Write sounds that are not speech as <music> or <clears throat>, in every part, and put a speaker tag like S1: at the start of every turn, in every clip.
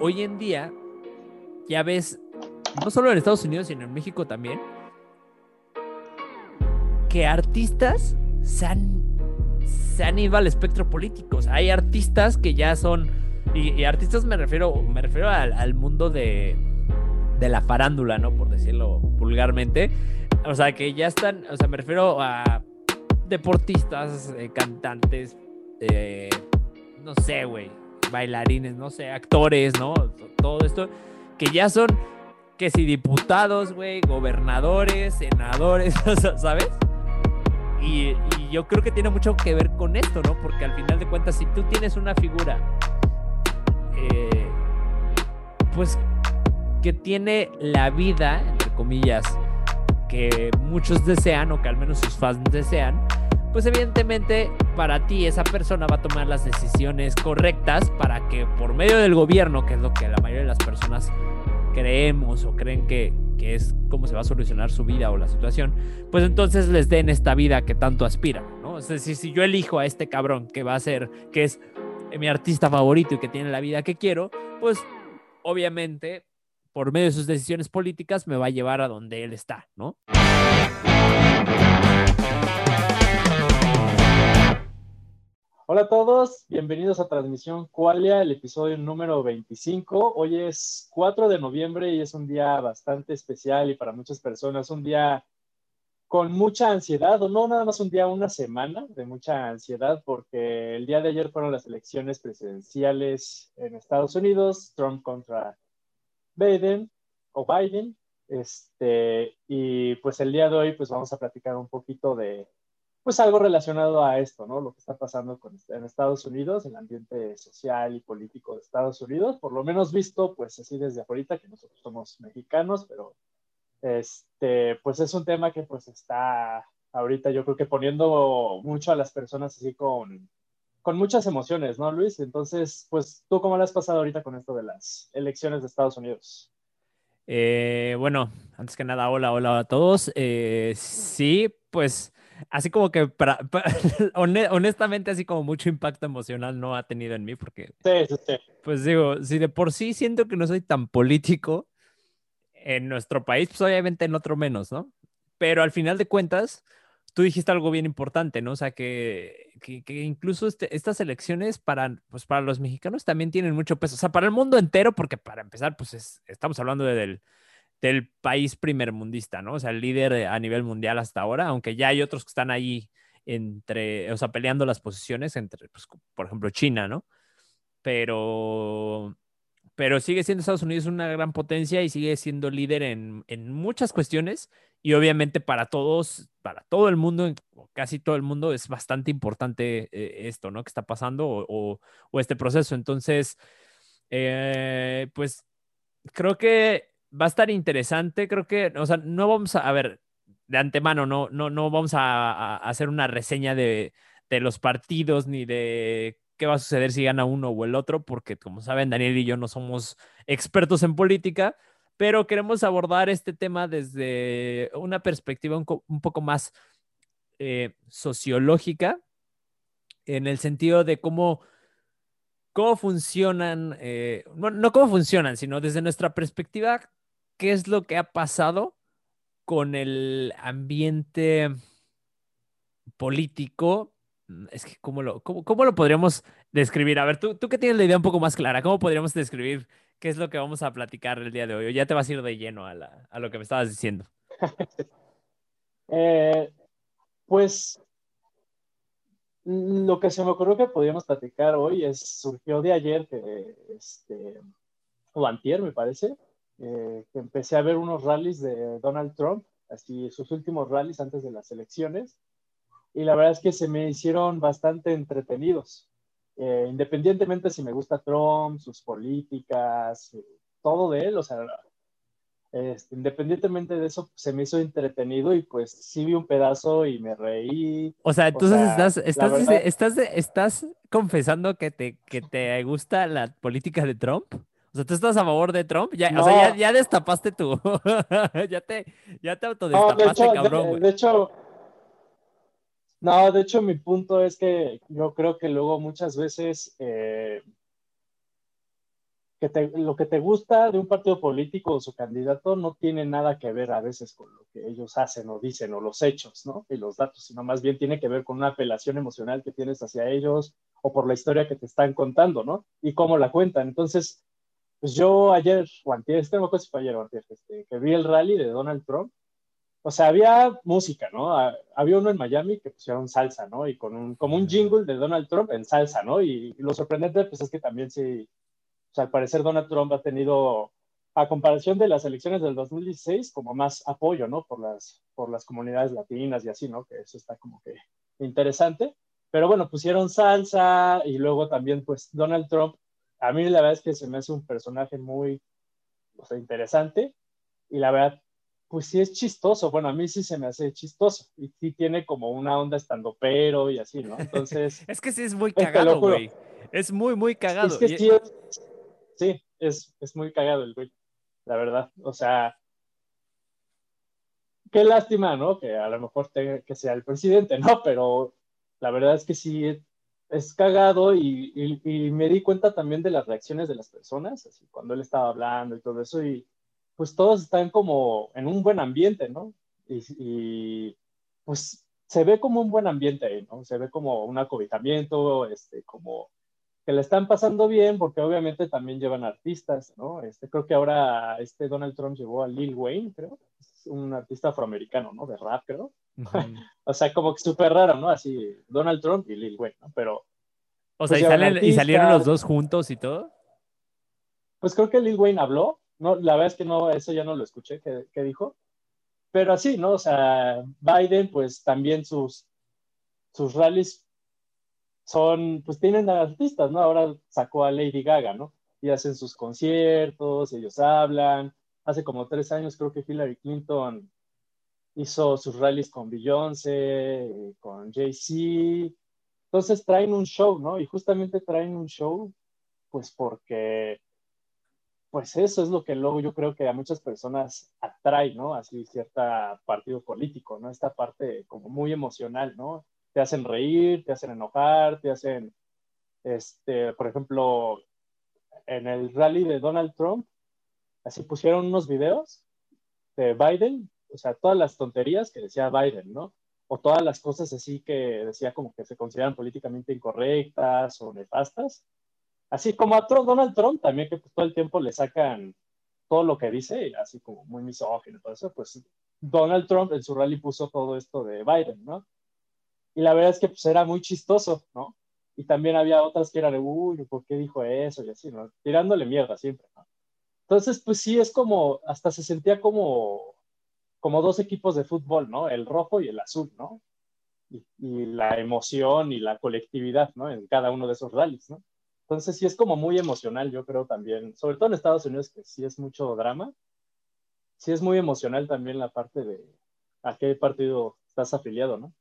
S1: hoy en día ya ves, no solo en Estados Unidos, sino en México también, que artistas se han, se han ido al espectro político. O sea, hay artistas que ya son, y, artistas me refiero, me refiero al, mundo de, de la farándula, ¿no? Por decirlo vulgarmente. O sea, que ya están, o sea, me refiero a deportistas, eh, cantantes, eh, no sé, güey, bailarines, no sé, actores, ¿no? Todo esto, que ya son, que si diputados, güey, gobernadores, senadores, <laughs> ¿sabes? Y, yo creo que tiene mucho que ver con esto, ¿no? Porque al final de cuentas, si tú tienes una figura, eh, pues que tiene la vida, entre comillas, que muchos desean o que al menos sus fans desean, pues evidentemente para ti esa persona va a tomar las decisiones correctas para que por medio del gobierno, que es lo que la mayoría de las personas creemos o creen que, que es cómo se va a solucionar su vida o la situación, pues entonces les den esta vida que tanto aspiran, ¿no? Es decir, si yo elijo a este cabrón que va a ser, que es mi artista favorito y que tiene la vida que quiero, pues obviamente por medio de sus decisiones políticas me va a llevar a donde él está, ¿no?
S2: Hola a todos, bienvenidos a Transmisión Qualia, el episodio número 25. Hoy es 4 de noviembre y es un día bastante especial y para muchas personas un día con mucha ansiedad, o no nada más un día, una semana de mucha ansiedad, porque el día de ayer fueron las elecciones presidenciales en Estados Unidos, Trump contra Biden o Biden, este, y pues el día de hoy pues vamos a platicar un poquito de pues algo relacionado a esto, ¿no? Lo que está pasando con, en Estados Unidos, el ambiente social y político de Estados Unidos, por lo menos visto, pues así desde ahorita, que nosotros somos mexicanos, pero este, pues es un tema que pues está ahorita yo creo que poniendo mucho a las personas así con, con muchas emociones, ¿no, Luis? Entonces, pues, ¿tú cómo le has pasado ahorita con esto de las elecciones de Estados Unidos?
S1: Eh, bueno, antes que nada, hola, hola a todos. Eh, sí, pues así como que para, <laughs> honestamente así como mucho impacto emocional no ha tenido en mí porque pues digo si de por sí siento que no soy tan político en nuestro país pues obviamente en otro menos no pero al final de cuentas tú dijiste algo bien importante no o sea que, que, incluso este, estas elecciones para pues para los mexicanos también tienen mucho peso o sea para el mundo entero porque para empezar pues estamos hablando de, del del país primermundista, ¿no? O sea, el líder a nivel mundial hasta ahora, aunque ya hay otros que están ahí entre, o sea, peleando las posiciones entre, pues, por ejemplo, China, ¿no? Pero, pero sigue siendo Estados Unidos una gran potencia y sigue siendo líder en, en muchas cuestiones y obviamente para todos, para todo el mundo, casi todo el mundo, es bastante importante eh, esto, ¿no? Que está pasando o, o, este proceso. Entonces, eh, pues creo que va a estar interesante. Creo que, o sea, no vamos a, ver, de antemano, no, no, no vamos a, hacer una reseña de, de, los partidos ni de qué va a suceder si gana uno o el otro, porque como saben, Daniel y yo no somos expertos en política, pero queremos abordar este tema desde una perspectiva un, poco más eh, sociológica, en el sentido de cómo cómo funcionan, eh, no cómo funcionan, sino desde nuestra perspectiva, qué es lo que ha pasado con el ambiente político. Es que, ¿cómo lo, cómo, lo podríamos describir? A ver, tú, tú que tienes la idea un poco más clara, ¿cómo podríamos describir qué es lo que vamos a platicar el día de hoy? ¿O ya te vas a ir de lleno a, a lo que me estabas diciendo? <laughs>
S2: Eh, pues lo que se me ocurrió que podríamos platicar hoy es, surgió de ayer, que, este, o antier, me parece, eh, que empecé a ver unos rallies de Donald Trump, así sus últimos rallies antes de las elecciones, y la verdad es que se me hicieron bastante entretenidos. Eh, independientemente si me gusta Trump, sus políticas, eh, todo de él, o sea, este, independientemente de eso, se me hizo entretenido y pues sí vi un pedazo y me reí.
S1: O sea, entonces estás, estás, estás, estás, confesando que te, que te gusta la política de Trump. O sea, ¿tú estás a favor de Trump? Ya, O sea, ya, destapaste tú. <laughs> ya te, ya te autodestapaste, cabrón.
S2: De, hecho, no, de hecho, mi punto es que yo creo que luego muchas veces, eh, que lo que te gusta de un partido político o su candidato no tiene nada que ver a veces con lo que ellos hacen o dicen o los hechos, ¿no? Y los datos, sino más bien tiene que ver con una apelación emocional que tienes hacia ellos o por la historia que te están contando, ¿no? Y cómo la cuentan. Entonces, pues yo ayer, o antier, este no fue ayer o antier, este, que vi el rally de Donald Trump, o sea, había música, ¿no? Había uno en Miami que pusieron salsa, ¿no? Y con un, como un jingle de Donald Trump en salsa, ¿no? Y, y lo sorprendente, pues es que también sí sea, al parecer Donald Trump ha tenido, a comparación de las elecciones del 2016, como más apoyo, ¿no? Por las, por las comunidades latinas y así, ¿no? Que eso está como que interesante. Pero bueno, pusieron salsa y luego también, pues, Donald Trump, a mí la verdad es que se me hace un personaje muy, o sea, interesante y la verdad, pues sí es chistoso. Bueno, a mí sí se me hace chistoso y sí tiene como una onda estando pero y así, ¿no? Entonces. <laughs>
S1: es que sí es muy <laughs> cagado, güey. Es muy, muy cagado.
S2: Es que sí es, sí, es, es muy cagado el güey, la verdad. O sea, qué lástima, ¿no? Que a lo mejor tenga que sea el presidente, ¿no? Pero la verdad es que sí es cagado y, y, me di cuenta también de las reacciones de las personas, así cuando él estaba hablando y todo eso, y pues todos están como en un buen ambiente, ¿no? Y, y pues se ve como un buen ambiente ahí, ¿no? Se ve como un acobitamiento, este, como que le están pasando bien porque obviamente también llevan artistas, ¿no? Este, creo que ahora este Donald Trump llevó a Lil Wayne, creo, es un artista afroamericano, ¿no? De rap, creo. <laughs> o sea, como que súper raro, ¿no? Así, Donald Trump y Lil Wayne, ¿no? Pero...
S1: O sea, pues ¿y, salieron los dos juntos y todo?
S2: Pues creo que Lil Wayne habló, no, la verdad es que no, eso ya no lo escuché, ¿qué, dijo? Pero así, ¿no? O sea, Biden, pues también sus, sus rallies son, pues tienen artistas, ¿no? Ahora sacó a Lady Gaga, ¿no? Y hacen sus conciertos, ellos hablan. Hace como tres años creo que Hillary Clinton hizo sus rallies con Beyoncé, con Jay-Z. Entonces traen un show, ¿no? Y justamente traen un show, pues porque, pues eso es lo que luego yo creo que a muchas personas atrae, ¿no? Así cierta partido político, ¿no? Esta parte como muy emocional, ¿no? te hacen reír, te hacen enojar, te hacen, este, por ejemplo, en el rally de Donald Trump, así pusieron unos videos de Biden, o sea, todas las tonterías que decía Biden, ¿no? O todas las cosas así que decía como que se consideran políticamente incorrectas o nefastas. Así como a Donald Trump también, que pues, todo el tiempo le sacan todo lo que dice, así como muy misógino y todo eso, pues Donald Trump en su rally puso todo esto de Biden, ¿no? Y la verdad es que pues era muy chistoso, ¿no? Y también había otras que eran de, uy, ¿por qué dijo eso? Y así, ¿no? Tirándole mierda siempre, ¿no? Entonces, pues sí, es como, hasta se sentía como, como dos equipos de fútbol, ¿no? El rojo y el azul, ¿no? Y, la emoción y la colectividad, ¿no? En cada uno de esos rallies, ¿no? Entonces sí es como muy emocional, yo creo también, sobre todo en Estados Unidos, que sí es mucho drama, sí es muy emocional también la parte de a qué partido estás afiliado, ¿no?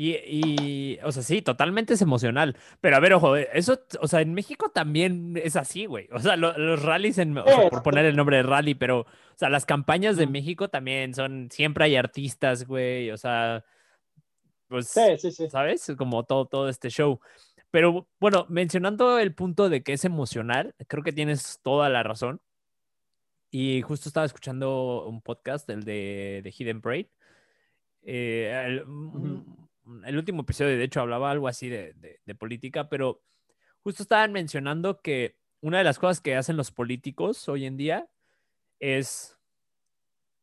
S1: Y, o sea, sí, totalmente es emocional. Pero a ver, ojo, eso, o sea, en México también es así, güey. O sea, los rallies, en, por poner el nombre de rally, pero, o sea, las campañas de México también son, siempre hay artistas, güey. O sea, pues, sí, sí, sí. ¿sabes? Como todo, todo este show. Pero bueno, mencionando el punto de que es emocional, creo que tienes toda la razón. Y justo estaba escuchando un podcast, el de, de Hidden Braid. Eh, el último episodio, de hecho, hablaba algo así de, política, pero justo estaban mencionando que una de las cosas que hacen los políticos hoy en día es,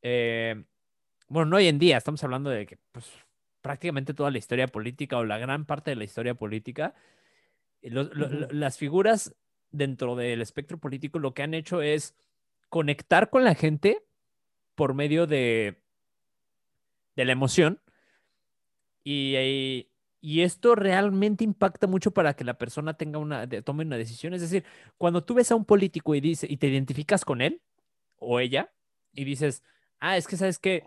S1: eh, bueno, no hoy en día, estamos hablando de que pues, prácticamente toda la historia política o la gran parte de la historia política, las figuras dentro del espectro político lo que han hecho es conectar con la gente por medio de, de la emoción y, y, esto realmente impacta mucho para que la persona tenga una, tome una decisión. Es decir, cuando tú ves a un político y, dice, y te identificas con él o ella y dices, ah, es que sabes que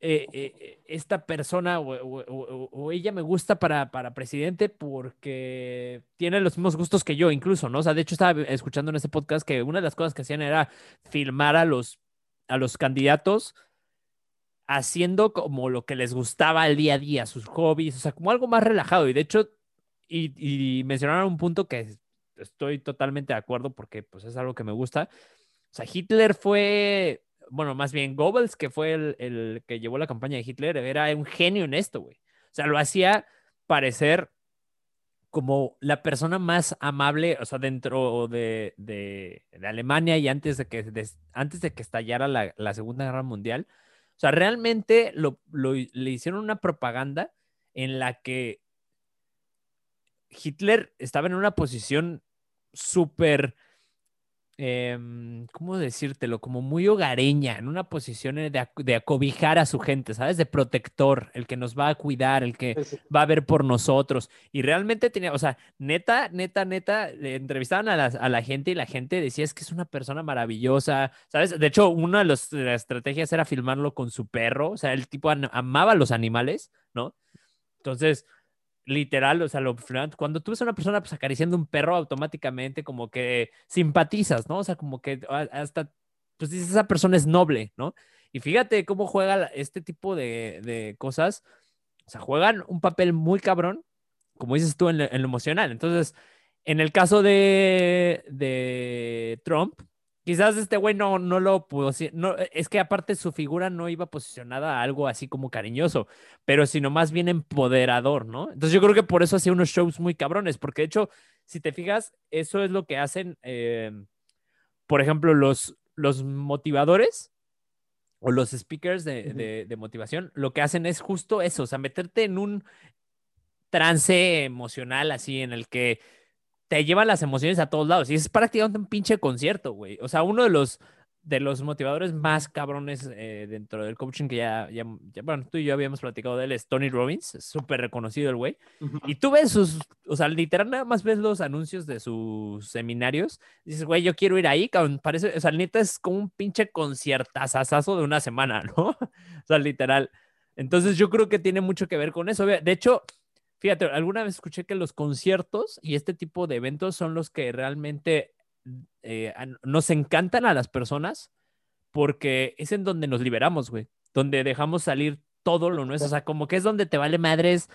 S1: eh, eh, esta persona o, ella me gusta para, para presidente porque tiene los mismos gustos que yo, incluso, ¿no? O sea, de hecho estaba escuchando en ese podcast que una de las cosas que hacían era filmar a los, a los candidatos haciendo como lo que les gustaba el día a día, sus hobbies, o sea, como algo más relajado. Y de hecho, y, mencionaron un punto que estoy totalmente de acuerdo porque pues es algo que me gusta. O sea, Hitler fue, bueno, más bien Goebbels, que fue el, el que llevó la campaña de Hitler, era un genio en esto, güey. O sea, lo hacía parecer como la persona más amable, o sea, dentro de, de, Alemania y antes de que, antes de que estallara la, la, Segunda Guerra Mundial. O sea, realmente lo, le hicieron una propaganda en la que Hitler estaba en una posición súper eh, ¿cómo decírtelo? Como muy hogareña, en una posición de, de, acobijar a su gente, ¿sabes? De protector, el que nos va a cuidar, el que sí. va a ver por nosotros. Y realmente tenía, o sea, neta, neta, neta, le entrevistaban a la, a la, gente y la gente decía es que es una persona maravillosa, ¿sabes? De hecho, una de, los, de las estrategias era filmarlo con su perro, o sea, el tipo amaba a los animales, ¿no? Entonces, literal, o sea, lo, cuando tú ves a una persona pues, acariciando un perro, automáticamente como que simpatizas, ¿no? O sea, como que hasta, pues dices, esa persona es noble, ¿no? Y fíjate cómo juega este tipo de, de cosas, o sea, juegan un papel muy cabrón, como dices tú, en, lo emocional. Entonces, en el caso de, de Trump, quizás este güey no, no lo pudo, no, es que aparte su figura no iba posicionada a algo así como cariñoso, pero sino más bien empoderador, ¿no? Entonces yo creo que por eso hacía unos shows muy cabrones, porque de hecho, si te fijas, eso es lo que hacen, eh, por ejemplo, los, los motivadores o los speakers de, uh -huh. de, de motivación, lo que hacen es justo eso, o sea, meterte en un trance emocional así en el que te llevan las emociones a todos lados. Y es prácticamente un pinche concierto, güey. O sea, uno de los, de los motivadores más cabrones eh, dentro del coaching que ya, ya, ya, bueno, tú y yo habíamos platicado de él, es Tony Robbins, súper reconocido el güey. Uh -huh. Y tú ves sus, o sea, literal nada más ves los anuncios de sus seminarios. Y dices, güey, yo quiero ir ahí, cabrón. Parece, o sea, neta es como un pinche conciertazazazo de una semana, <laughs> ¿no? o sea, literal. Entonces yo creo que tiene mucho que ver con eso. De hecho, Fíjate, alguna vez escuché que los conciertos y este tipo de eventos son los que realmente eh, nos encantan a las personas porque es en donde nos liberamos, güey. Donde dejamos salir todo lo nuestro. O sea, como que es donde te vale madres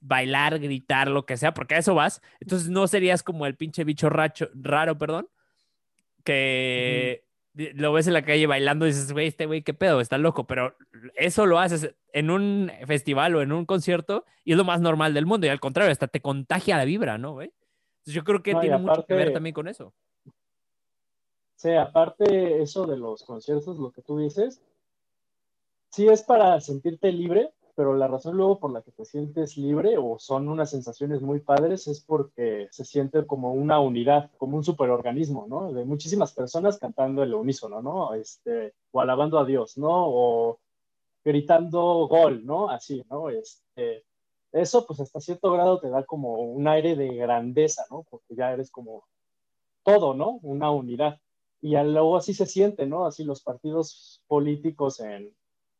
S1: bailar, gritar, lo que sea, porque a eso vas. Entonces no serías como el pinche bicho racho, raro, perdón, que lo ves en la calle bailando y dices, güey, este güey, qué pedo, está loco, pero eso lo haces en un festival o en un concierto y es lo más normal del mundo y al contrario, hasta te contagia la vibra, ¿no, güey? Entonces yo creo que no, tiene aparte, mucho que ver también con eso.
S2: Sí, aparte eso de los conciertos, lo que tú dices, sí es para sentirte libre, pero la razón luego por la que te sientes libre o son unas sensaciones muy padres es porque se siente como una unidad, como un superorganismo, ¿no? De muchísimas personas cantando el unísono, ¿no? Este, o alabando a Dios, ¿no? O gritando gol, ¿no? Así, ¿no? Este, eso pues hasta cierto grado te da como un aire de grandeza, ¿no? Porque ya eres como todo, ¿no? Una unidad. Y luego así se siente, ¿no? Así los partidos políticos en,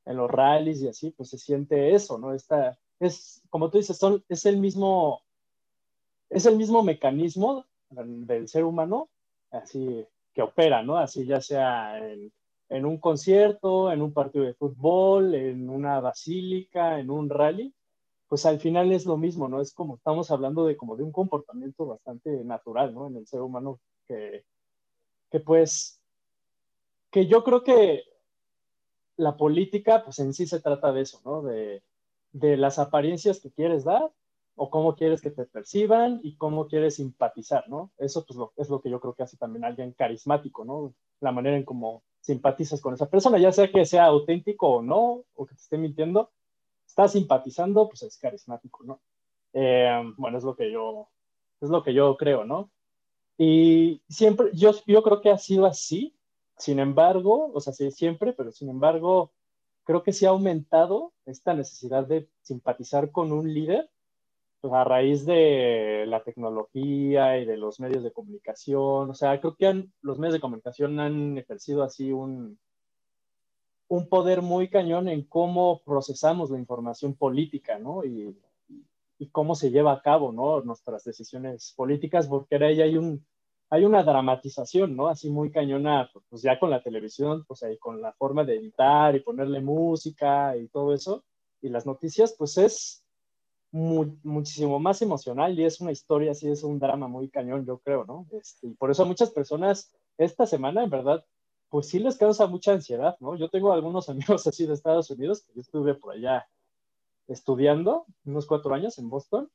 S2: en los rallies y así, pues se siente eso, ¿no? Esta, es, como tú dices, es el mismo, es el mismo mecanismo del ser humano, así que opera, ¿no? Así ya sea en, en un concierto, en un partido de fútbol, en una basílica, en un rally, pues al final es lo mismo, ¿no? Es como, estamos hablando de como de un comportamiento bastante natural, ¿no? En el ser humano que, que pues, que yo creo que la política, pues en sí se trata de eso, ¿no? De, de, las apariencias que quieres dar o cómo quieres que te perciban y cómo quieres simpatizar, ¿no? Eso pues lo, es lo que yo creo que hace también alguien carismático, ¿no? La manera en cómo simpatizas con esa persona, ya sea que sea auténtico o no, o que te esté mintiendo, está simpatizando, pues es carismático, ¿no? Eh, bueno, es lo que yo, es lo que yo creo, ¿no? Y siempre, yo, yo creo que ha sido así sin embargo, o sea, sí, siempre, pero sin embargo, creo que sí ha aumentado esta necesidad de simpatizar con un líder pues, a raíz de la tecnología y de los medios de comunicación. O sea, creo que los medios de comunicación han ejercido así un, un poder muy cañón en cómo procesamos la información política, ¿no? Y, y cómo se lleva a cabo, ¿no? Nuestras decisiones políticas, porque ahí hay un hay una dramatización, ¿no? Así muy cañona, pues ya con la televisión, pues ahí con la forma de editar y ponerle música y todo eso. Y las noticias, pues es, muchísimo más emocional y es una historia, así es un drama muy cañón, yo creo, ¿no? Este, y por eso a muchas personas esta semana, en verdad, pues sí les causa mucha ansiedad, ¿no? Yo tengo algunos <laughs> amigos así de Estados Unidos, que yo estuve por allá estudiando unos cuatro años en Boston,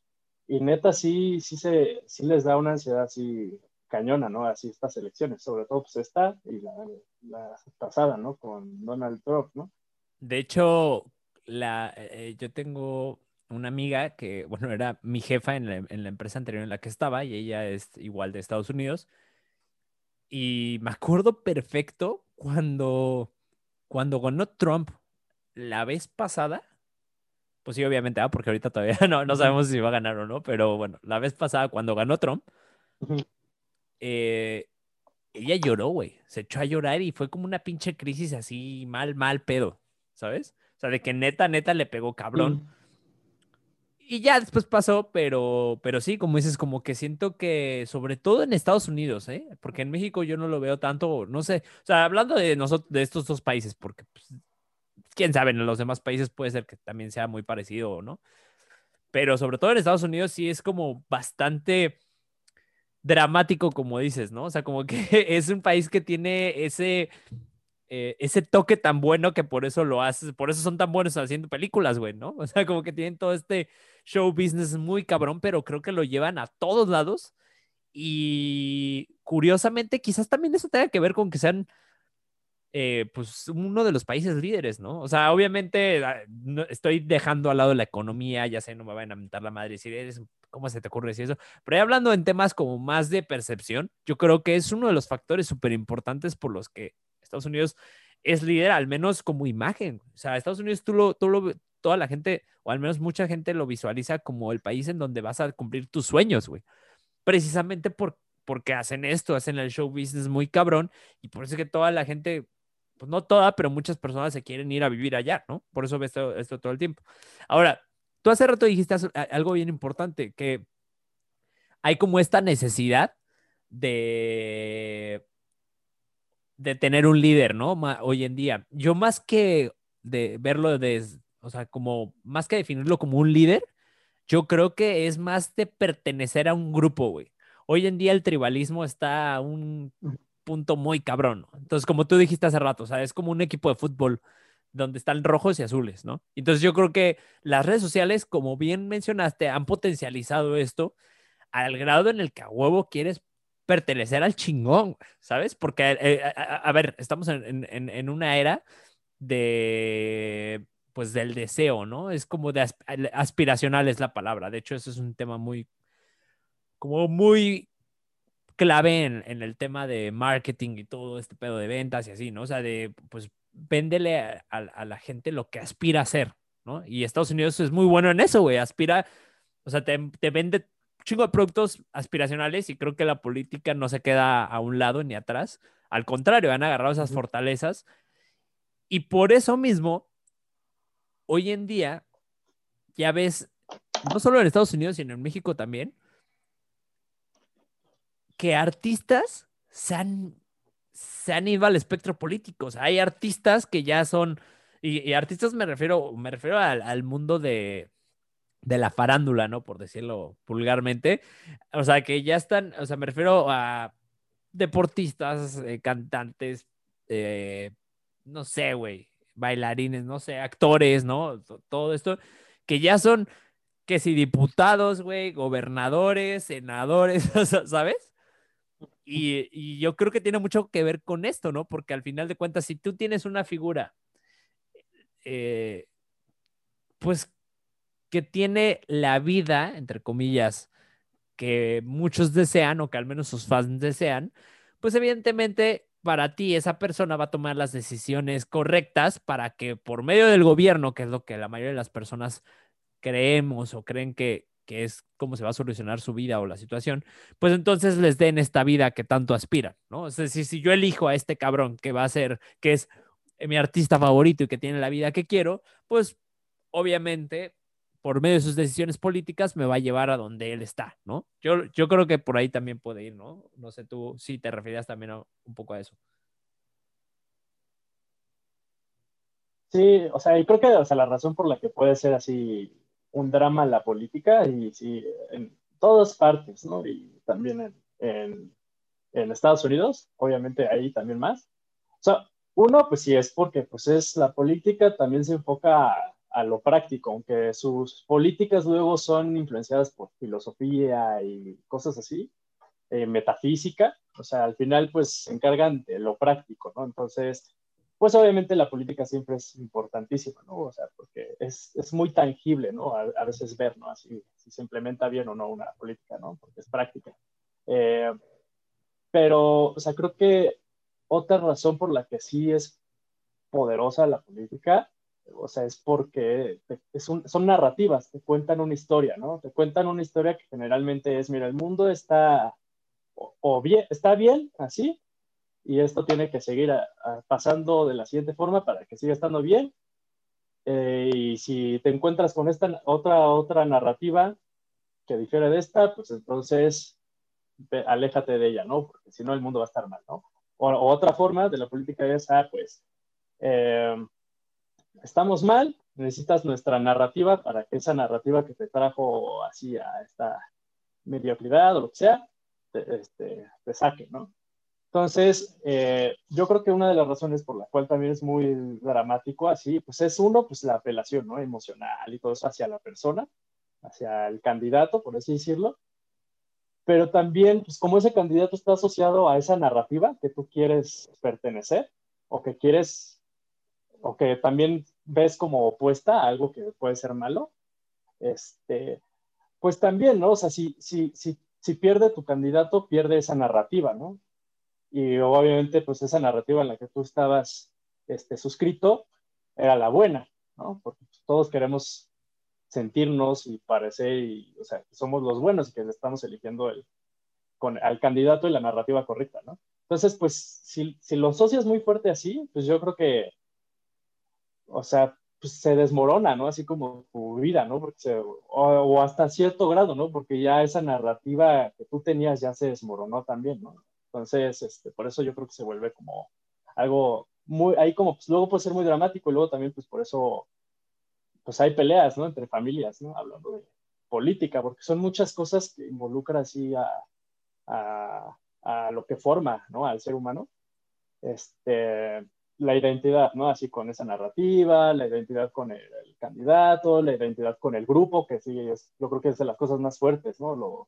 S2: y neta sí, sí, se, sí les da una ansiedad así cañona, ¿no? Así estas elecciones, sobre todo pues esta y la, la pasada, ¿no? Con Donald Trump, ¿no?
S1: De hecho, la, eh, yo tengo una amiga que, <laughs> bueno, era mi jefa en la, en la, empresa anterior en la que estaba y ella es igual de Estados Unidos. Y me acuerdo perfecto cuando, cuando ganó Trump la vez pasada. Pues sí, obviamente, ah, porque ahorita todavía <laughs> no, no sabemos si va a ganar o no, pero bueno, la vez pasada cuando ganó Trump, eh, ella lloró, güey. Se echó a llorar y fue como una pinche crisis así mal, mal pedo, ¿sabes? O sea, de que neta, neta le pegó cabrón. Y ya después pasó, pero, pero sí, como dices, como que siento que, sobre todo en Estados Unidos, ¿eh? Porque en México yo no lo veo tanto, no sé, o sea, hablando de nosotros, de estos dos países, porque pues, quién sabe, en los demás países puede ser que también sea muy parecido, ¿no? Pero sobre todo en Estados Unidos sí es como bastante dramático, como dices, ¿no? O sea, como que <laughs> es un país que tiene ese, eh, ese toque tan bueno que por eso lo haces, por eso son tan buenos haciendo películas, güey, ¿no? <laughs> O sea, como que tienen todo este show business muy cabrón, pero creo que lo llevan a todos lados. Y curiosamente, quizás también eso tenga que ver con que sean, eh, pues, uno de los países líderes, ¿no? O sea, obviamente ah, estoy dejando al lado la economía, ya sé, no me van a mentar la madre y decir, eres ¿cómo se te ocurre decir eso? Pero hablando en temas como más de percepción, yo creo que es uno de los factores súper importantes por los que Estados Unidos es líder, al menos como imagen. O sea, Estados Unidos tú lo, tú lo, toda la gente, o al menos mucha gente lo visualiza como el país en donde vas a cumplir tus sueños, güey. Precisamente por, porque hacen esto, hacen el show business muy cabrón, y por eso es que toda la gente, pues no toda, pero muchas personas se quieren ir a vivir allá, ¿no? Por eso ves esto, todo el tiempo. Ahora, Tú hace rato dijiste algo bien importante, que hay como esta necesidad de, de tener un líder, ¿no? Hoy en día. Yo más que de verlo de, o sea, como, más que definirlo como un líder, yo creo que es más de pertenecer a un grupo, güey. Hoy en día el tribalismo está a un punto muy cabrón. Entonces, como tú dijiste hace rato, o sea, es como un equipo de fútbol donde están rojos y azules, ¿no? Entonces yo creo que las redes sociales, como bien mencionaste, han potencializado esto al grado en el que a huevo quieres pertenecer al chingón, ¿sabes? Porque, eh, eh, a, ver, estamos en, una era de, pues, del deseo, ¿no? Es como de aspiracional es la palabra. De hecho, eso es un tema muy, como muy clave en, en el tema de marketing y todo este pedo de ventas y así, ¿no? O sea, de, pues, véndele a, la gente lo que aspira a ser, ¿no? Y Estados Unidos es muy bueno en eso, güey, aspira, o sea, te, te vende chingo de productos aspiracionales y creo que la política no se queda a un lado ni atrás, al contrario, han agarrado esas fortalezas y por eso mismo, hoy en día, ya ves, no solo en Estados Unidos, sino en México también, que artistas se han se han ido al espectro político. O sea, hay artistas que ya son, y, artistas me refiero, me refiero al, mundo de, de la farándula, ¿no? Por decirlo vulgarmente. O sea, que ya están, o sea, me refiero a deportistas, eh, cantantes, eh, no sé, güey, bailarines, no sé, actores, ¿no? Todo esto, que ya son, que si diputados, güey, gobernadores, senadores, <laughs> ¿sabes? Y, yo creo que tiene mucho que ver con esto, ¿no? Porque al final de cuentas, si tú tienes una figura, eh, pues que tiene la vida, entre comillas, que muchos desean o que al menos sus fans desean, pues evidentemente para ti esa persona va a tomar las decisiones correctas para que por medio del gobierno, que es lo que la mayoría de las personas creemos o creen que, que es cómo se va a solucionar su vida o la situación, pues entonces les den esta vida que tanto aspiran, ¿no? Es decir, si yo elijo a este cabrón que va a ser, que es mi artista favorito y que tiene la vida que quiero, pues obviamente por medio de sus decisiones políticas me va a llevar a donde él está, ¿no? Yo, yo creo que por ahí también puede ir, ¿no? No sé tú si te referías también un poco a eso.
S2: Sí, o sea, y creo que o sea, la razón por la que puede ser así un drama la política y sí, en todas partes, ¿no? Y también en, en, Estados Unidos, obviamente ahí también más. O sea, uno, pues sí, es porque pues es la política también se enfoca a, lo práctico, aunque sus políticas luego son influenciadas por filosofía y cosas así, eh, metafísica, o sea, al final pues se encargan de lo práctico, ¿no? Entonces, pues obviamente la política siempre es importantísima, ¿no? O sea, porque es, es muy tangible, ¿no? A, veces ver, ¿no? Así, si se implementa bien o no una política, ¿no? Porque es práctica. Eh, pero, o sea, creo que otra razón por la que sí es poderosa la política, o sea, es porque es un, son narrativas, te cuentan una historia, ¿no? Te cuentan una historia que generalmente es, mira, el mundo está o bien, está bien así, y esto tiene que seguir pasando de la siguiente forma para que siga estando bien. Eh, y si te encuentras con esta otra, otra narrativa que difiere de esta, pues entonces aléjate de ella, ¿no? Porque si no el mundo va a estar mal, ¿no? O, otra forma de la política es, ah, pues, eh, estamos mal, necesitas nuestra narrativa para que esa narrativa que te trajo así a esta mediocridad o lo que sea, te, este, te saque, ¿no? Entonces, eh, yo creo que una de las razones por la cual también es muy dramático así, pues es uno, pues la apelación, ¿no? Emocional y todo eso hacia la persona, hacia el candidato, por así decirlo. Pero también, pues como ese candidato está asociado a esa narrativa que tú quieres pertenecer o que quieres, o que también ves como opuesta a algo que puede ser malo, este, pues también, ¿no? O sea, si, si, si, si pierde tu candidato, pierde esa narrativa, ¿no? Y obviamente pues esa narrativa en la que tú estabas este, suscrito era la buena, ¿no? Porque pues, todos queremos sentirnos y parecer, y, o sea, somos los buenos y que estamos eligiendo el, con, al candidato y la narrativa correcta, ¿no? Entonces, pues, si, si lo asocias muy fuerte así, pues yo creo que, o sea, pues se desmorona, ¿no? Así como tu vida, ¿no? O, o, hasta cierto grado, ¿no? Porque ya esa narrativa que tú tenías ya se desmoronó también, ¿no? Entonces, este, por eso yo creo que se vuelve como algo muy, ahí como, pues luego puede ser muy dramático y luego también, pues por eso, pues hay peleas, ¿no? Entre familias, ¿no? Hablando de política, porque son muchas cosas que involucran así a, a, lo que forma, ¿no? Al ser humano. Este, la identidad, ¿no? Así con esa narrativa, la identidad con el, candidato, la identidad con el grupo, que sí, es, yo creo que es de las cosas más fuertes, ¿no? Lo,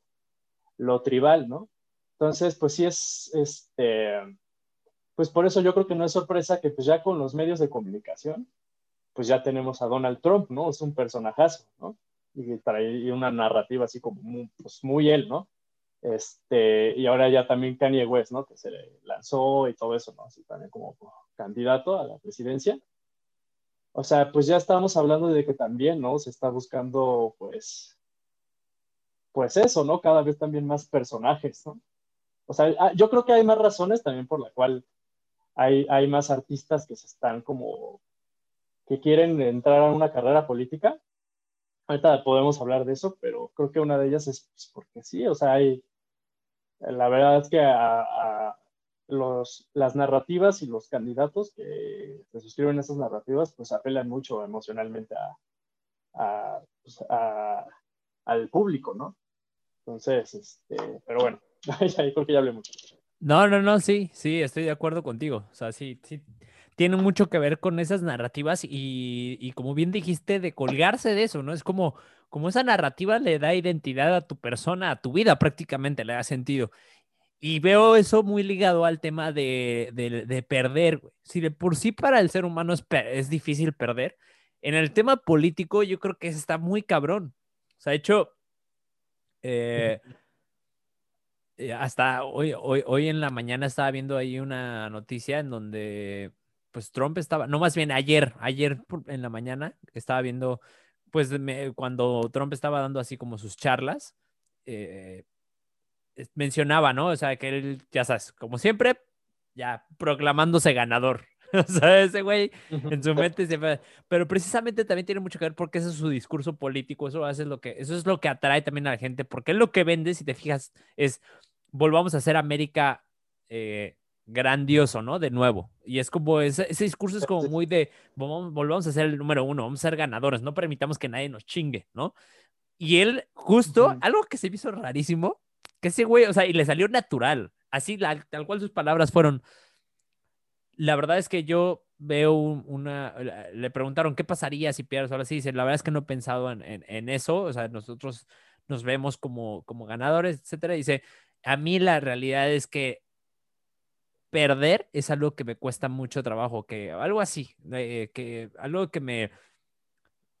S2: lo tribal, ¿no? Entonces, pues sí es, este, pues por eso yo creo que no es sorpresa que pues ya con los medios de comunicación, pues ya tenemos a Donald Trump, ¿no? Es un personajazo, ¿no? Y trae una narrativa así como muy, pues muy él, ¿no? Este, y ahora ya también Kanye West, ¿no? Que se lanzó y todo eso, ¿no? Así también como candidato a la presidencia. O sea, pues ya estamos hablando de que también, ¿no? Se está buscando, pues, pues eso, ¿no? Cada vez también más personajes, ¿no? O sea, ah, yo creo que hay más razones también por la cual hay, hay más artistas que se están como, que quieren entrar a una carrera política. Ahorita podemos hablar de eso, pero creo que una de ellas es pues, porque sí, o sea, hay, la verdad es que a, los, las narrativas y los candidatos que se suscriben a esas narrativas, pues apelan mucho emocionalmente a, pues, al público, ¿no? Entonces, este, pero bueno, <laughs> creo que ya hablé mucho.
S1: No, no, no, sí, sí, estoy de acuerdo contigo. O sea, sí, sí, tiene mucho que ver con esas narrativas y, y, como bien dijiste, de colgarse de eso, ¿no? Es como, como esa narrativa le da identidad a tu persona, a tu vida prácticamente, le da sentido. Y veo eso muy ligado al tema de, de, de perder. Si de por sí para el ser humano es, es difícil perder, en el tema político yo creo que está muy cabrón. O sea, de hecho, eh, <laughs> hasta hoy, hoy, hoy en la mañana estaba viendo ahí una noticia en donde pues Trump estaba, no más bien ayer, ayer en la mañana estaba viendo, pues cuando Trump estaba dando así como sus charlas, eh, mencionaba, ¿no? O sea, que él, ya sabes, como siempre, ya proclamándose ganador. <laughs> O sea, ese güey en su mente se Pero precisamente también tiene mucho que ver porque ese es su discurso político, eso, hace lo que, eso es lo que atrae también a la gente, porque es lo que vende, si te fijas, es volvamos a hacer América eh, grandioso, ¿no? De nuevo. Y es como, ese, ese discurso es como muy de, vamos, volvamos a ser el número uno, vamos a ser ganadores, no permitamos que nadie nos chingue, ¿no? Y él, justo, algo que se me hizo rarísimo, que ese güey, o sea, y le salió natural, así, tal cual sus palabras fueron, la verdad es que yo veo una, le preguntaron qué pasaría si pierdes, ahora sí, dice, la verdad es que no he pensado en, en, eso, o sea, nosotros nos vemos como, como ganadores, etcétera, dice, a mí la realidad es que perder es algo que me cuesta mucho trabajo, que algo así, eh, que algo que me...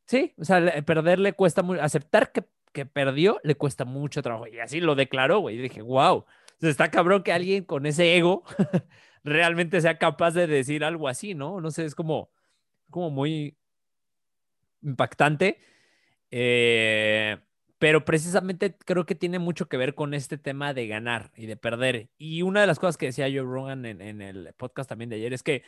S1: Sí, o sea, perder le cuesta mucho, aceptar que, que, perdió le cuesta mucho trabajo. Y así lo declaró, güey. Y dije, wow, está cabrón que alguien con ese ego <laughs> realmente sea capaz de decir algo así, ¿no? No sé, es como, como muy impactante. Eh, pero precisamente creo que tiene mucho que ver con este tema de ganar y de perder. Y una de las cosas que decía Joe Rogan en, el podcast también de ayer es que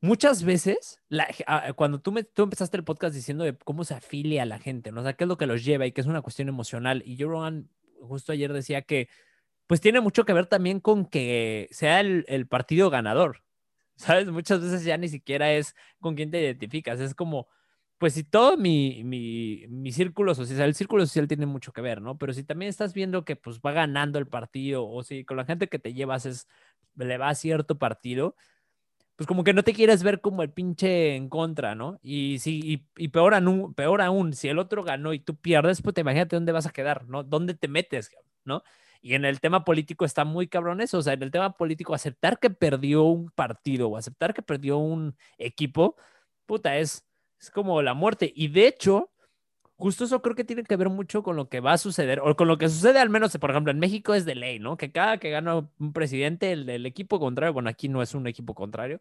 S1: muchas veces, ah, cuando tú, me, tú empezaste el podcast diciendo de cómo se afilia a la gente, ¿no? O sea, qué es lo que los lleva y que es una cuestión emocional. Y Joe Rogan justo ayer decía que pues tiene mucho que ver también con que sea el, el partido ganador. <laughs> ¿Sabes? Muchas veces ya ni siquiera es con quién te identificas, es como pues si todo mi, mi, mi, círculo social, el círculo social tiene mucho que ver, ¿no? Pero si también estás viendo que pues va ganando el partido o si con la gente que te llevas es, le va a cierto partido, pues como que no te quieres ver como el pinche en contra, ¿no? Y, si, y, peor, aún, peor aún, si el otro ganó y tú pierdes, pues te imagínate dónde vas a quedar, ¿no? ¿Dónde te metes, ¿no? Y en el tema político está muy cabrón eso, o sea, en el tema político aceptar que perdió un partido o aceptar que perdió un equipo, puta, es es como la muerte. Y de hecho, justo eso creo que tiene que ver mucho con lo que va a suceder, o con lo que sucede al menos, por ejemplo, en México es de ley, ¿no? Que cada que gana un presidente, el del equipo contrario, bueno, aquí no es un equipo contrario,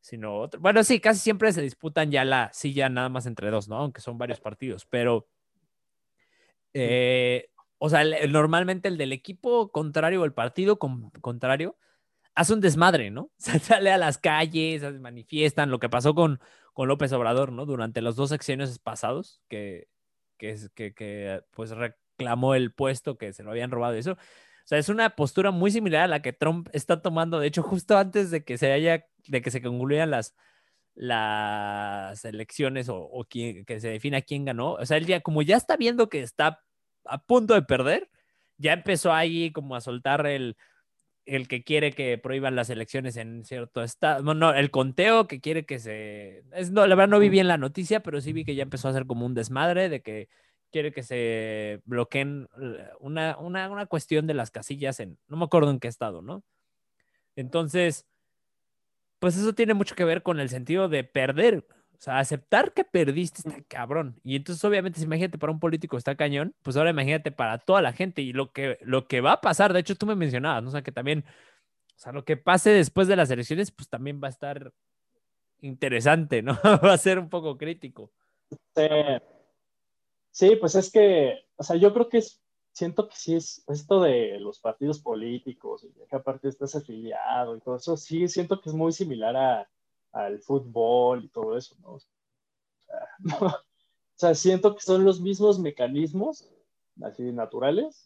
S1: sino otro. Bueno, sí, casi siempre se disputan ya la silla nada más entre dos, ¿no? Aunque son varios partidos, pero... Eh, o sea, normalmente el del equipo contrario o el partido contrario hace un desmadre, ¿no? <laughs> sale a las calles, manifiestan, lo que pasó con, con López Obrador, ¿no? Durante los dos secciones pasados, que, que, que, que pues reclamó el puesto que se lo habían robado eso. O sea, es una postura muy similar a la que Trump está tomando, de hecho, justo antes de que se haya, de que se concluyan las, las elecciones o, o que se defina quién ganó. O sea, él ya, como ya está viendo que está a punto de perder, ya empezó ahí como a soltar el, el que quiere que prohíban las elecciones en cierto estado, no, no, el conteo que quiere que se, es, no, la verdad no vi bien la noticia, pero sí vi que ya empezó a ser como un desmadre de que quiere que se bloqueen una, una, una cuestión de las casillas en, no me acuerdo en qué estado, ¿no? Entonces, pues eso tiene mucho que ver con el sentido de perder, o sea, aceptar que perdiste está cabrón. Y entonces, obviamente, si imagínate para un político está cañón, pues ahora imagínate para toda la gente y lo que, lo que va a pasar. De hecho, tú me mencionabas, ¿no? O sea, que también, o sea, lo que pase después de las elecciones, pues también va a estar interesante, ¿no? <laughs> va a ser un poco crítico.
S2: Sí. sí, pues es que, o sea, yo creo que es, siento que sí es esto de los partidos políticos, y que aparte estás afiliado y todo eso, sí siento que es muy similar a al fútbol y todo eso, <laughs> ¿no? O sea, siento que son los mismos mecanismos, así naturales,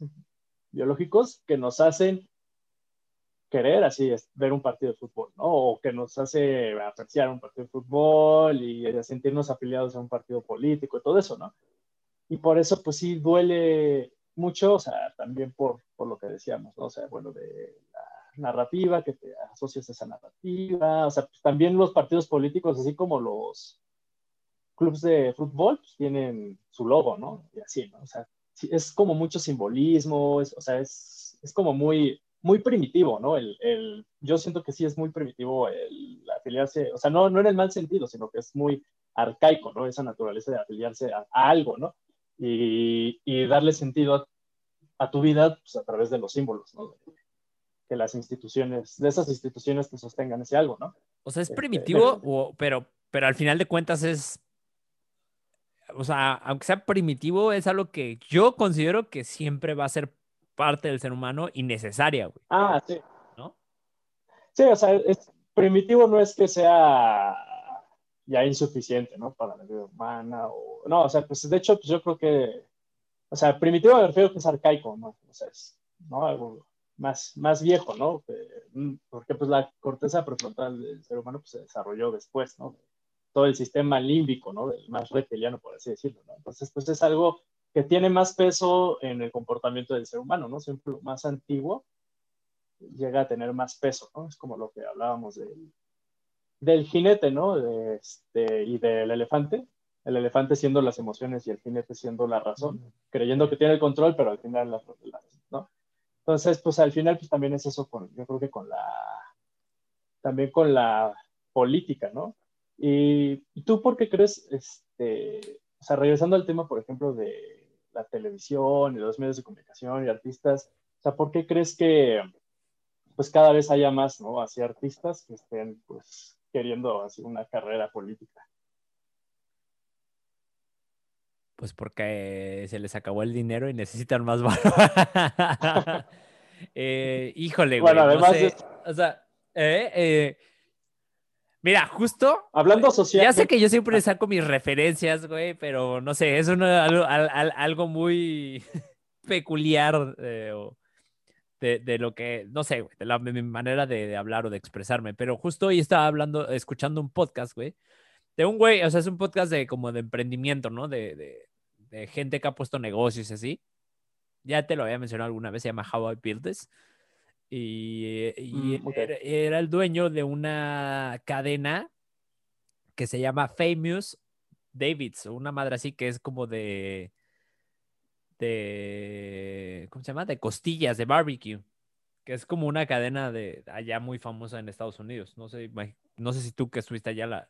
S2: biológicos, que nos hacen querer así ver un partido de fútbol, ¿no? O que nos hace apreciar un partido de fútbol y sentirnos afiliados a un partido político y todo eso, ¿no? Y por eso, pues sí, duele mucho, o sea, también por, por lo que decíamos, ¿no? O sea, bueno, de narrativa, que te asocias a esa narrativa. O sea, pues, también los partidos políticos, así como los clubes de fútbol, pues, tienen su logo, ¿no? Y así, ¿no? O sea, es como mucho simbolismo, o sea, es, es, como muy, muy primitivo, ¿no? El, el, yo siento que sí es muy primitivo el afiliarse, o sea, no, no en el mal sentido, sino que es muy arcaico, ¿no? Esa naturaleza de afiliarse a, algo, ¿no? Y, y, darle sentido a, a tu vida pues, a través de los símbolos, ¿no? Que las instituciones, de esas instituciones que sostengan ese algo, ¿no?
S1: O sea, es este, primitivo, pero, pero al final de cuentas es, o sea, aunque sea primitivo, es algo que yo considero que siempre va a ser parte del ser humano y necesaria, güey.
S2: Ah, sí. ¿No? Sí, o sea, es, primitivo no es que sea ya insuficiente, ¿no? Para la vida humana o... No, o sea, pues de hecho, pues yo creo que... O sea, primitivo me refiero que es arcaico, ¿no? O sea, es, ¿no? Algo más, más viejo, ¿no? Mm, porque pues la corteza prefrontal del ser humano pues, se desarrolló después, ¿no? Todo el sistema límbico, ¿no? El más reptiliano, por así decirlo, ¿no? Entonces, pues es algo que tiene más peso en el comportamiento del ser humano, ¿no? Siempre lo más antiguo llega a tener más peso, ¿no? Es como lo que hablábamos del, del jinete, ¿no? De este, y del elefante. El elefante siendo las emociones y el jinete siendo la razón, creyendo que tiene el control, pero al final la, la ¿no? Entonces, pues al final, pues también es eso con, yo creo que con la, también con la política, ¿no? Y, tú, ¿por qué crees, este, o sea, regresando al tema, por ejemplo, de la televisión y los medios de comunicación y artistas, o sea, ¿por qué crees que, pues cada vez haya más, ¿no? Así artistas que estén, pues, queriendo hacer una carrera política.
S1: Pues porque se les acabó el dinero y necesitan más <laughs> valor. Eh, híjole, güey. Bueno, además O sea, eh, eh, mira, justo.
S2: Hablando social.
S1: Ya sé que yo siempre saco mis referencias, güey, pero no sé, es algo, muy <laughs> peculiar de, lo que, no sé, de, la, mi manera de, hablar o de expresarme. Pero justo hoy estaba hablando, escuchando un podcast, güey, de un güey, o sea, es un podcast de como de emprendimiento, ¿no? De, de, gente que ha puesto negocios y así. Ya te lo había mencionado alguna vez, se llama How I Build This. Y, y mm, era, el dueño de una cadena que se llama Famous Davids, una madre así que es como de, de, ¿cómo se llama? De costillas, de barbecue, que es como una cadena de allá muy famosa en Estados Unidos. No sé, no sé si tú que estuviste allá la,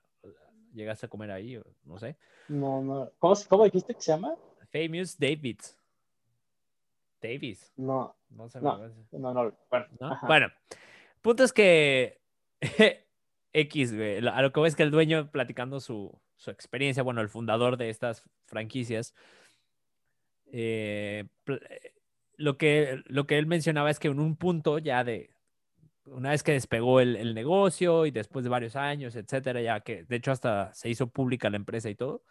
S1: llegaste a comer ahí, no sé.
S2: No, no. ¿Cómo, dijiste que se llama?
S1: Famous David. Davis.
S2: No. No sé. No, no, no,
S1: Bueno, bueno, punto es que <laughs> X, güey, a lo que ves es que el dueño platicando su, su experiencia, bueno, el fundador de estas franquicias, eh, lo, que, lo que él mencionaba es que en un punto ya de, una vez que despegó el, negocio y después de varios años, etcétera, ya que de hecho hasta se hizo pública la empresa y todo,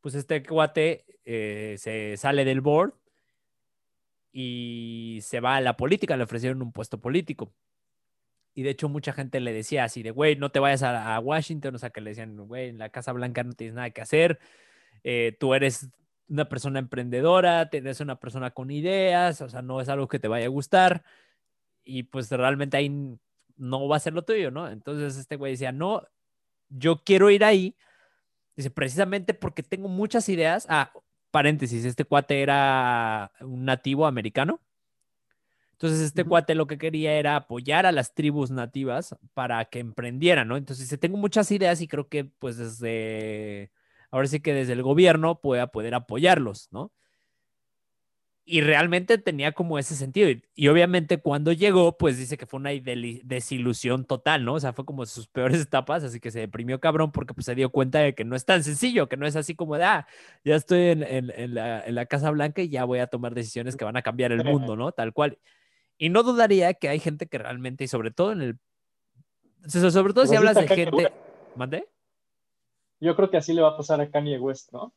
S1: pues este cuate eh, se sale del board y se va a la política, le ofrecieron un puesto político. Y de hecho mucha gente le decía así de, güey, no te vayas a, Washington, o sea, que le decían, güey, en la Casa Blanca no tienes nada que hacer, eh, tú eres una persona emprendedora, eres una persona con ideas, o sea, no es algo que te vaya a gustar y pues realmente ahí no va a ser lo tuyo, ¿no? Entonces este güey decía, no, yo quiero ir ahí, dice, precisamente porque tengo muchas ideas. Ah, paréntesis, este cuate era un nativo americano. Entonces este cuate lo que quería era apoyar a las tribus nativas para que emprendieran, ¿no? Entonces dice, tengo muchas ideas y creo que pues desde, ahora sí que desde el gobierno pueda poder apoyarlos, ¿no? Y realmente tenía como ese sentido. Y, obviamente cuando llegó, pues dice que fue una desilusión total, ¿no? O sea, fue como sus peores etapas, así que se deprimió cabrón porque pues se dio cuenta de que no es tan sencillo, que no es así como de, ah, ya estoy en, en, la, en la, Casa Blanca y ya voy a tomar decisiones que van a cambiar el mundo, ¿no? Tal cual. Y no dudaría que hay gente que realmente, y sobre todo en el... Sobre todo si hablas de gente... ¿Mande?
S2: Yo creo que así le va a pasar a Kanye West, ¿no?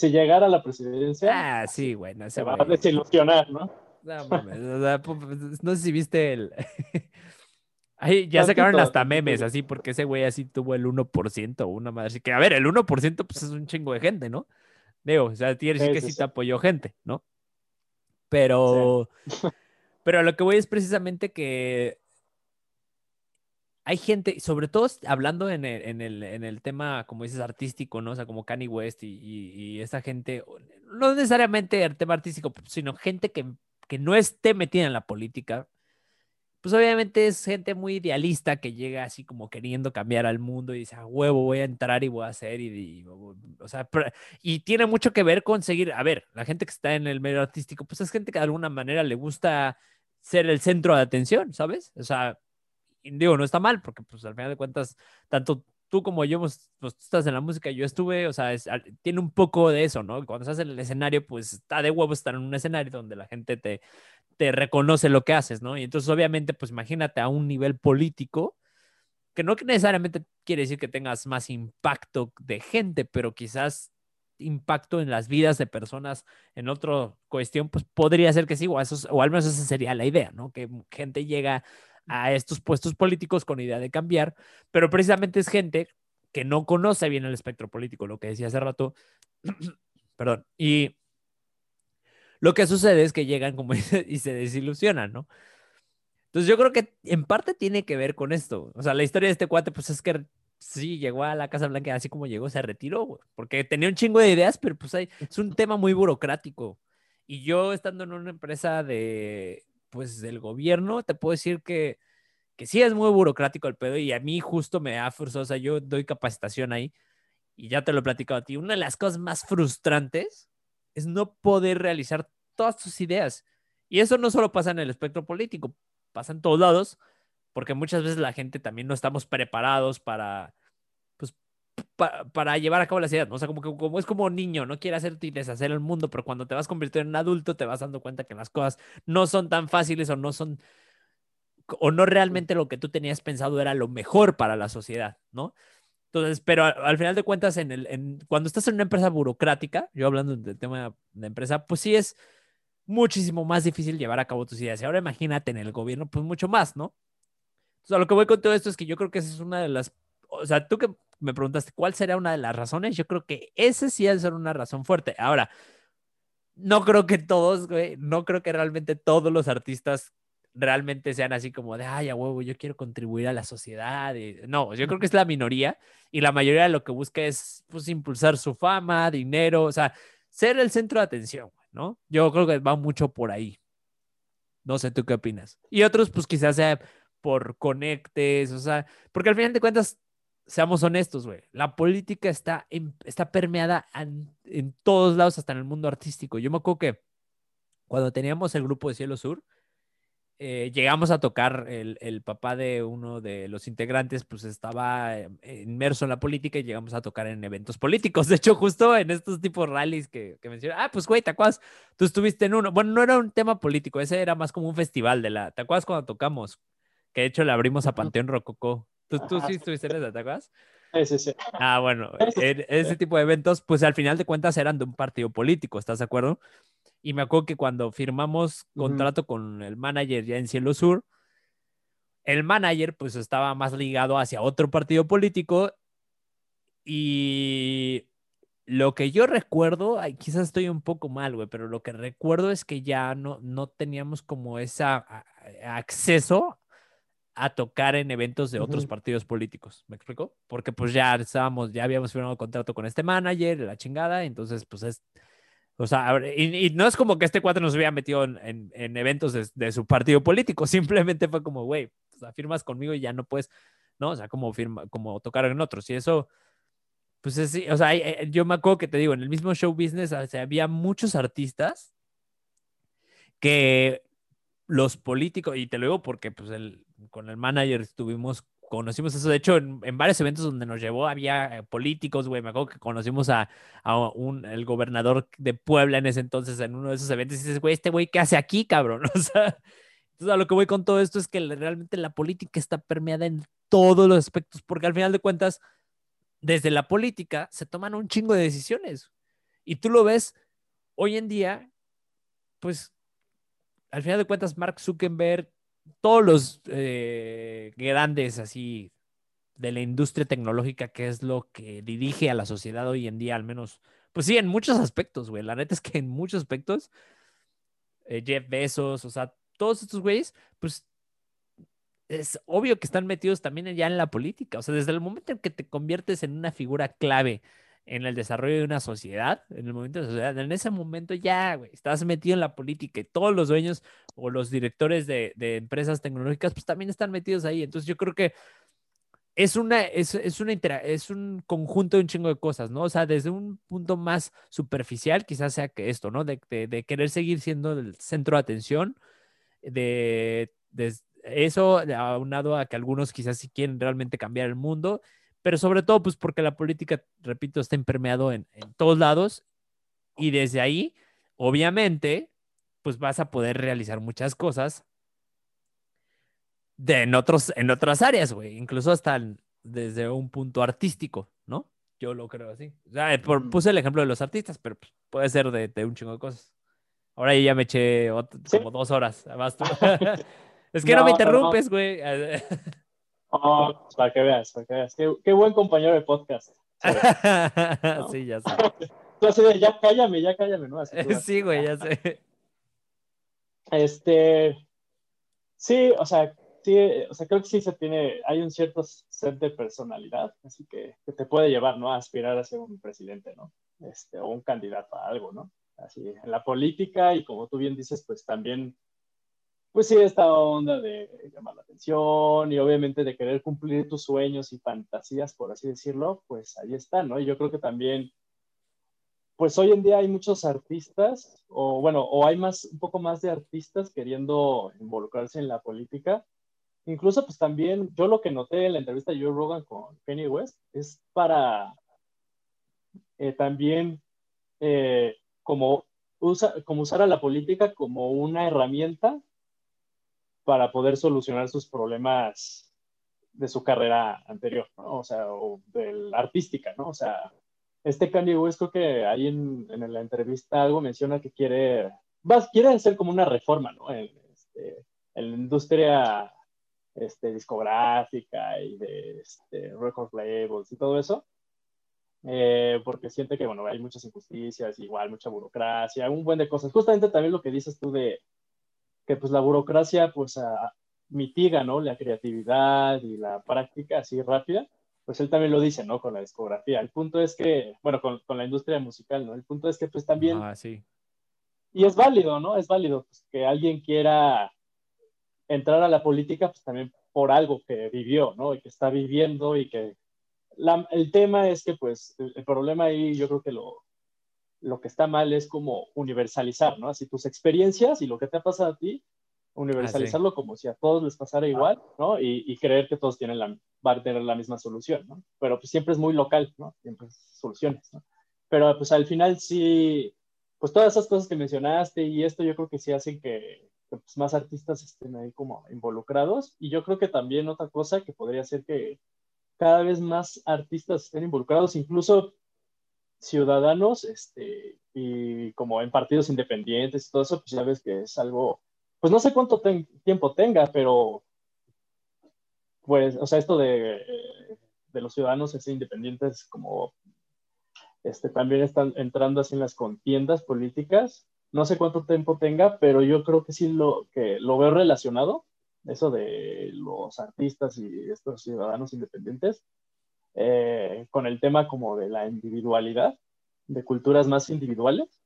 S2: Si llegara a la presidencia.
S1: Ah, sí, güey.
S2: se va a desilusionar, ¿no?
S1: No mames, no sé si viste el. <laughs> Ahí ya sacaron hasta memes así, porque ese güey así tuvo el 1% o una madre. Así que, a ver, el 1% pues es un chingo de gente, ¿no? Digo, o sea, tiene que sí, te apoyó gente, ¿no? Pero, <laughs> pero lo que voy es precisamente que hay gente, sobre todo hablando en el, tema, como dices, artístico, ¿no? O sea, como Kanye West y, esa gente, no necesariamente el tema artístico, sino gente que, no esté metida en la política, pues obviamente es gente muy idealista que llega así como queriendo cambiar al mundo y dice, a huevo, voy a entrar y voy a hacer, y, o sea, y tiene mucho que ver con seguir, a ver, la gente que está en el medio artístico, pues es gente que de alguna manera le gusta ser el centro de atención, ¿sabes? O sea, digo, no está mal, porque pues al final de cuentas, tanto tú como yo, pues, pues tú estás en la música, yo estuve, o sea, tiene un poco de eso, ¿no? Cuando estás en el escenario, pues está de huevo estar en un escenario donde la gente te, te reconoce lo que haces, ¿no? Y entonces, obviamente, pues imagínate a un nivel político, que no necesariamente quiere decir que tengas más impacto de gente, pero quizás impacto en las vidas de personas en otra cuestión, pues podría ser que sí, o, eso, o al menos esa sería la idea, ¿no? Que gente llega a estos puestos políticos con idea de cambiar, pero precisamente es gente que no conoce bien el espectro político, lo que decía hace rato, <clears throat> perdón, y lo que sucede es que llegan como <laughs> y se desilusionan, ¿no? Entonces yo creo que en parte tiene que ver con esto. O sea, la historia de este cuate, pues es que sí, llegó a la Casa Blanca, así como llegó, se retiró, porque tenía un chingo de ideas, pero pues hay, es un tema muy burocrático. Y yo estando en una empresa de, pues, del gobierno, te puedo decir que, que sí es muy burocrático el pedo y a mí justo me da forzado, o sea, yo doy capacitación ahí y ya te lo he platicado a ti, una de las cosas más frustrantes es no poder realizar todas tus ideas. Y eso no solo pasa en el espectro político, pasa en todos lados, porque muchas veces la gente también no estamos preparados para, para llevar a cabo las ideas, ¿no? O sea, como que como es como niño, no quiere hacerte y deshacer el mundo, pero cuando te vas convirtiendo en adulto te vas dando cuenta que las cosas no son tan fáciles o no son, o no realmente lo que tú tenías pensado era lo mejor para la sociedad, ¿no? Entonces, pero al, final de cuentas, en el, en, cuando estás en una empresa burocrática, yo hablando del tema de empresa, pues sí es muchísimo más difícil llevar a cabo tus ideas. Y ahora imagínate en el gobierno, pues mucho más, ¿no? Entonces, a lo que voy con todo esto es que yo creo que esa es una de las, o sea, tú que me preguntaste cuál sería una de las razones, yo creo que ese sí ser una razón fuerte. Ahora, no creo que todos, güey, no creo que realmente todos los artistas realmente sean así como de, ay, a huevo, yo quiero contribuir a la sociedad. no, yo creo que es la minoría y la mayoría lo que busca es, pues, impulsar su fama, dinero, o sea, ser el centro de atención. ¿no? Yo creo que va mucho por ahí. No sé, ¿tú qué opinas? Y otros, pues quizás sea por conectes, o sea, porque al final de cuentas, seamos honestos, güey, la política está, está permeada en, en, todos lados, hasta en el mundo artístico. Yo me acuerdo que cuando teníamos el grupo de Cielo Sur, eh, llegamos a tocar, el, el, papá de uno de los integrantes, pues estaba eh, inmerso en la política y llegamos a tocar en eventos políticos. De hecho, justo en estos tipos de rallies que, que mencioné, ah, pues güey, ¿te acuerdas? Tú estuviste en uno. Bueno, no era un tema político, ese era más como un festival de la. ¿Te acuerdas cuando tocamos? Que de hecho le abrimos a Panteón Rococó. ¿Tú, tú sí estuviste en esa, ¿te acuerdas?
S2: Sí, sí, sí.
S1: Ah, bueno, <laughs> en ese tipo de eventos, pues al final de cuentas eran de un partido político, ¿estás de acuerdo? Y me acuerdo que cuando firmamos contrato con el manager ya en Cielo Sur, el manager pues estaba más ligado hacia otro partido político y lo que yo recuerdo, quizás estoy un poco mal, güey, pero lo que recuerdo es que ya no, no teníamos como ese acceso a tocar en eventos de otros partidos políticos. ¿Me explico? Porque pues ya estábamos, ya habíamos firmado contrato con este manager, la chingada, entonces pues es o sea, y, no es como que este cuatro nos hubiera metido en, en, eventos de, su partido político, <laughs> simplemente fue como, güey, o sea, firmas conmigo y ya no puedes, ¿no? O sea, como, firma, como tocar en otros. Y eso, pues es, o sea, eh, yo me acuerdo que te digo, en el mismo show business o sea, había muchos artistas que los políticos, y te lo digo porque pues el, con el manager estuvimos conocimos eso. De hecho, en, varios eventos donde nos llevó había eh, políticos, güey. Me acuerdo que conocimos a, un, el gobernador de Puebla en ese entonces en uno de esos eventos. Y dices, güey, este güey, ¿qué hace aquí, cabrón? <laughs> O sea, entonces a lo que voy con todo esto es que realmente la política está permeada en todos los aspectos, porque al final de cuentas, desde la política se toman un chingo de decisiones. Y tú lo ves hoy en día, pues al final de cuentas, Mark Zuckerberg todos los eh, grandes así de la industria tecnológica, que es lo que dirige a la sociedad hoy en día, al menos, pues sí, en muchos aspectos, güey. La neta es que en muchos aspectos, eh, Jeff Bezos, o sea, todos estos güeyes, pues es obvio que están metidos también ya en la política. O sea, desde el momento en que te conviertes en una figura clave en el desarrollo de una sociedad, en el momento de la sociedad, en ese momento ya, güey, estás metido en la política y todos los dueños o los directores de, de empresas tecnológicas, pues también están metidos ahí. Entonces yo creo que es una, es, es una es un conjunto de un chingo de cosas, ¿no? O sea, desde un punto más superficial, quizás sea que esto, ¿no? De, de, de querer seguir siendo el centro de atención, de, de eso aunado a que algunos quizás sí quieren realmente cambiar el mundo pero sobre todo pues porque la política, repito, está impermeado en, en todos lados y desde ahí, obviamente, pues vas a poder realizar muchas cosas de en, otros, en otras áreas, güey, incluso hasta desde un punto artístico, ¿no? Yo lo creo así. O sea, puse el ejemplo de los artistas, pero pues, puede ser de, un chingo de cosas. Ahora ya me eché como dos horas. <laughs> <laughs> es que no, me interrumpes, güey. <laughs>
S2: oh, para que veas, para que veas. Qué, buen compañero de podcast. <laughs>
S1: Sí, ya sé. <laughs>
S2: Tú así de, ya cállame, ya cállame, ¿no? <laughs>
S1: sí, güey, ya sé.
S2: Este, sí, o sea, sí, o sea, creo que sí se tiene, hay un cierto set de personalidad, así que, que te puede llevar, ¿no? A aspirar a ser un presidente, ¿no? Este, o un candidato a algo, ¿no? Así, en la política y como tú bien dices, pues también, pues sí, esta onda de llamar la atención y obviamente de querer cumplir tus sueños y fantasías, por así decirlo, pues ahí está, ¿no? Y yo creo que también pues hoy en día hay muchos artistas, o bueno, o hay más, un poco más de artistas queriendo involucrarse en la política. Incluso, pues también, yo lo que noté en la entrevista de Joe Rogan con Kanye West es para eh, también eh, como, como usar a la política como una herramienta para poder solucionar sus problemas de su carrera anterior, ¿no? O sea, o de la artística, ¿no? O sea, este Kanye West creo que ahí en, en la entrevista algo menciona que quiere, va, quiere hacer como una reforma, ¿no? En, este, en la industria este, discográfica y de este, record labels y todo eso. Eh, porque siente que, bueno, hay muchas injusticias, igual mucha burocracia, un buen de cosas. Justamente también lo que dices tú de que pues la burocracia pues mitiga, ¿no? La creatividad y la práctica así rápida pues él también lo dice, ¿no? Con la discografía. El punto es que, bueno, con, con la industria musical, ¿no? El punto es que pues también...
S1: Ah, sí.
S2: Y es válido, ¿no? Es válido pues, que alguien quiera entrar a la política, pues también por algo que vivió, ¿no? Y que está viviendo y que... La, el tema es que, pues, el, el, problema ahí yo creo que lo, lo que está mal es como universalizar, ¿no? Así tus experiencias y lo que te ha pasado a ti, universalizarlo ah, como si a todos les pasara igual, ¿no? Y, y, creer que todos tienen la, van a tener la misma solución, ¿no? Pero pues siempre es muy local, ¿no? Siempre soluciones, ¿no? Pero pues al final sí, pues todas esas cosas que mencionaste y esto yo creo que sí hacen que, que pues, más artistas estén ahí como involucrados. Y yo creo que también otra cosa que podría ser que cada vez más artistas estén involucrados, incluso ciudadanos, este, y como en partidos independientes y todo eso, pues ya ves que es algo pues no sé cuánto tiempo tenga, pero pues, o sea, esto de, de los ciudadanos así independientes como este, también están entrando así en las contiendas políticas. No sé cuánto tiempo tenga, pero yo creo que sí lo, que lo veo relacionado, eso de los artistas y estos ciudadanos independientes, eh, con el tema como de la individualidad, de culturas más individuales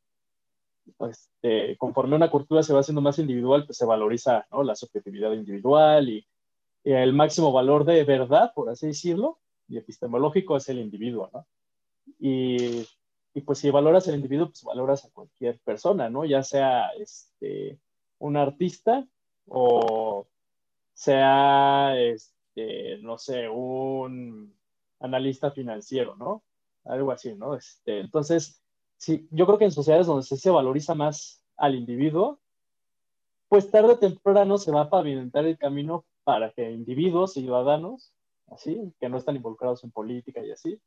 S2: este, conforme una cultura se va haciendo más individual, pues se valoriza ¿no? la subjetividad individual y, y, el máximo valor de verdad, por así decirlo, y epistemológico es el individuo, ¿no? Y, y, pues si valoras el individuo, pues valoras a cualquier persona, ¿no? Ya sea este, un artista o sea, este, no sé, un analista financiero, ¿no? Algo así, ¿no? Este, entonces, sí, yo creo que en sociedades donde se, valoriza más al individuo, pues tarde o temprano se va a pavimentar el camino para que individuos y ciudadanos, así, que no están involucrados en política y así,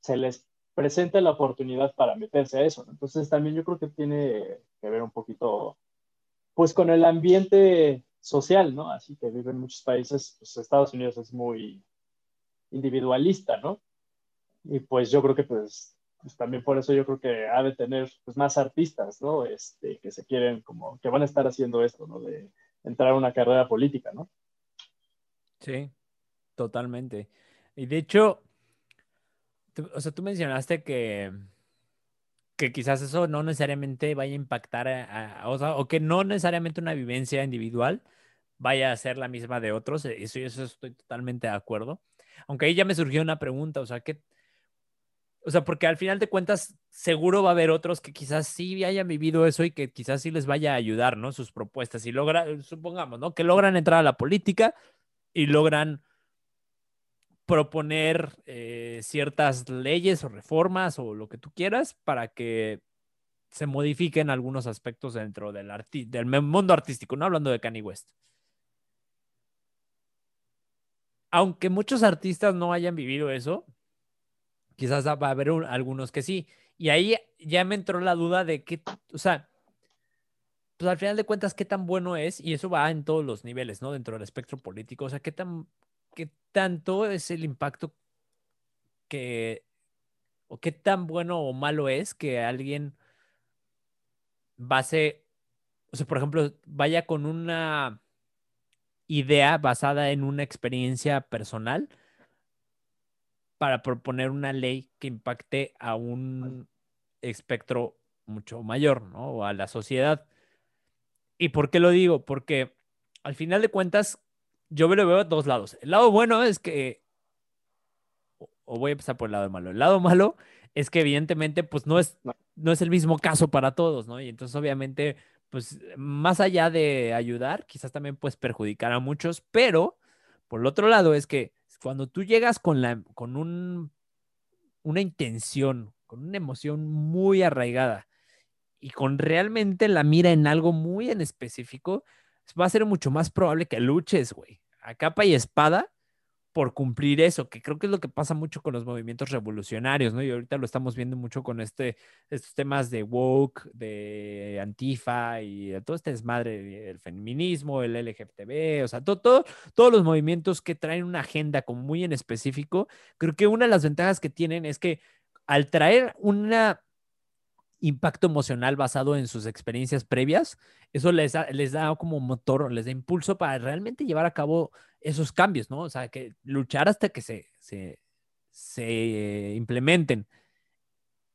S2: se les presente la oportunidad para meterse a eso. Entonces también yo creo que tiene que ver un poquito, pues con el ambiente social, ¿no? Así que viven muchos países, pues Estados Unidos es muy individualista, ¿no? Y pues yo creo que pues pues también por eso yo creo que ha de tener pues, más artistas, ¿no? Este, que se quieren, como, que van a estar haciendo esto, ¿no? De entrar a una carrera política, ¿no?
S1: Sí, totalmente. Y de hecho, o sea, tú mencionaste que, que quizás eso no necesariamente vaya a impactar, a, o, o que no necesariamente una vivencia individual vaya a ser la misma de otros. Eso, eso estoy totalmente de acuerdo. Aunque ahí ya me surgió una pregunta, o sea, ¿qué, o sea, porque al final de cuentas, seguro va a haber otros que quizás sí hayan vivido eso y que quizás sí les vaya a ayudar, ¿no? Sus propuestas. Y logra, supongamos, ¿no? Que logran entrar a la política y logran proponer eh, ciertas leyes o reformas o lo que tú quieras para que se modifiquen algunos aspectos dentro del, del mundo artístico, no hablando de Kanye West. Aunque muchos artistas no hayan vivido eso, Quizás va a haber algunos que sí. Y ahí ya me entró la duda de qué, o sea, pues al final de cuentas, qué tan bueno es, y eso va en todos los niveles, ¿no? Dentro del espectro político, o sea, qué tan, qué tanto es el impacto que, o qué tan bueno o malo es que alguien base, o sea, por ejemplo, vaya con una idea basada en una experiencia personal para proponer una ley que impacte a un espectro mucho mayor, ¿no? O a la sociedad. ¿Y por qué lo digo? Porque al final de cuentas, yo me lo veo a dos lados. El lado bueno es que, o voy a empezar por el lado malo. El lado malo es que evidentemente, pues no es, no es el mismo caso para todos, ¿no? Y entonces obviamente pues más allá de ayudar, quizás también puedes perjudicar a muchos, pero por el otro lado es que cuando tú llegas con, la, con un, una intención, con una emoción muy arraigada y con realmente la mira en algo muy en específico, va a ser mucho más probable que luches, güey, a capa y espada por cumplir eso, que creo que es lo que pasa mucho con los movimientos revolucionarios, ¿no? Y ahorita lo estamos viendo mucho con este, estos temas de woke, de antifa y todo este desmadre, el feminismo, el LGTB, o sea, todo, todos los movimientos que traen una agenda como muy en específico, creo que una de las ventajas que tienen es que al traer una impacto emocional basado en sus experiencias previas, eso les da, como motor, les da impulso para realmente llevar a cabo esos cambios, ¿no? O sea, que luchar hasta que se, se, se implementen.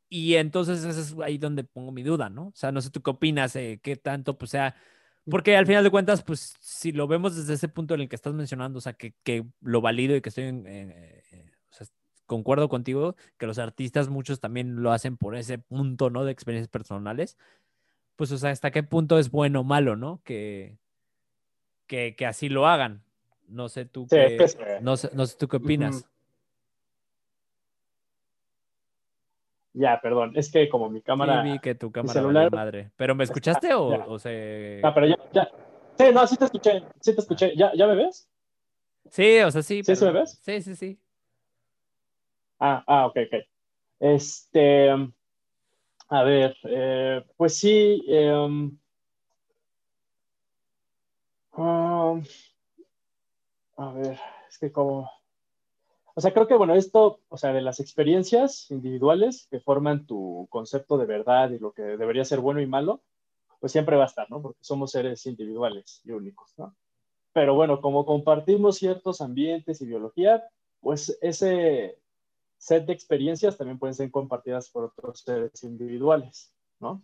S1: Y entonces eso es ahí donde pongo mi duda, ¿no? O sea, no sé tú qué opinas, eh, qué tanto, pues sea, porque al final de cuentas, pues si lo vemos desde ese punto en el que estás mencionando, o sea, que, que lo valido y que estoy en, concuerdo contigo que los artistas muchos también lo hacen por ese punto, ¿no? De experiencias personales. Pues, o sea, hasta qué punto es bueno o malo, ¿no? Que, que, que así lo hagan. No sé tú qué, no, sé, no sé tú qué opinas.
S2: Ya, perdón, es que como mi cámara.
S1: Sí, vi que tu cámara celular... madre. ¿Pero me escuchaste o, o
S2: se.? No, pero ya, ya. Sí, no, sí te escuché, sí te escuché. ¿Ya, ya me ves?
S1: Sí, o sea, sí.
S2: ¿Sí, me ves?
S1: Sí, sí, sí.
S2: Ah, ah, ok, ok. Este, a ver, eh, pues sí, em, um, a ver, es que como, o sea, creo que bueno, esto, o sea, de las experiencias individuales que forman tu concepto de verdad y lo que debería ser bueno y malo, pues siempre va a estar, ¿no? Porque somos seres individuales y únicos, ¿no? Pero bueno, como compartimos ciertos ambientes y biología, pues ese, set de experiencias también pueden ser compartidas por otros seres individuales, ¿no?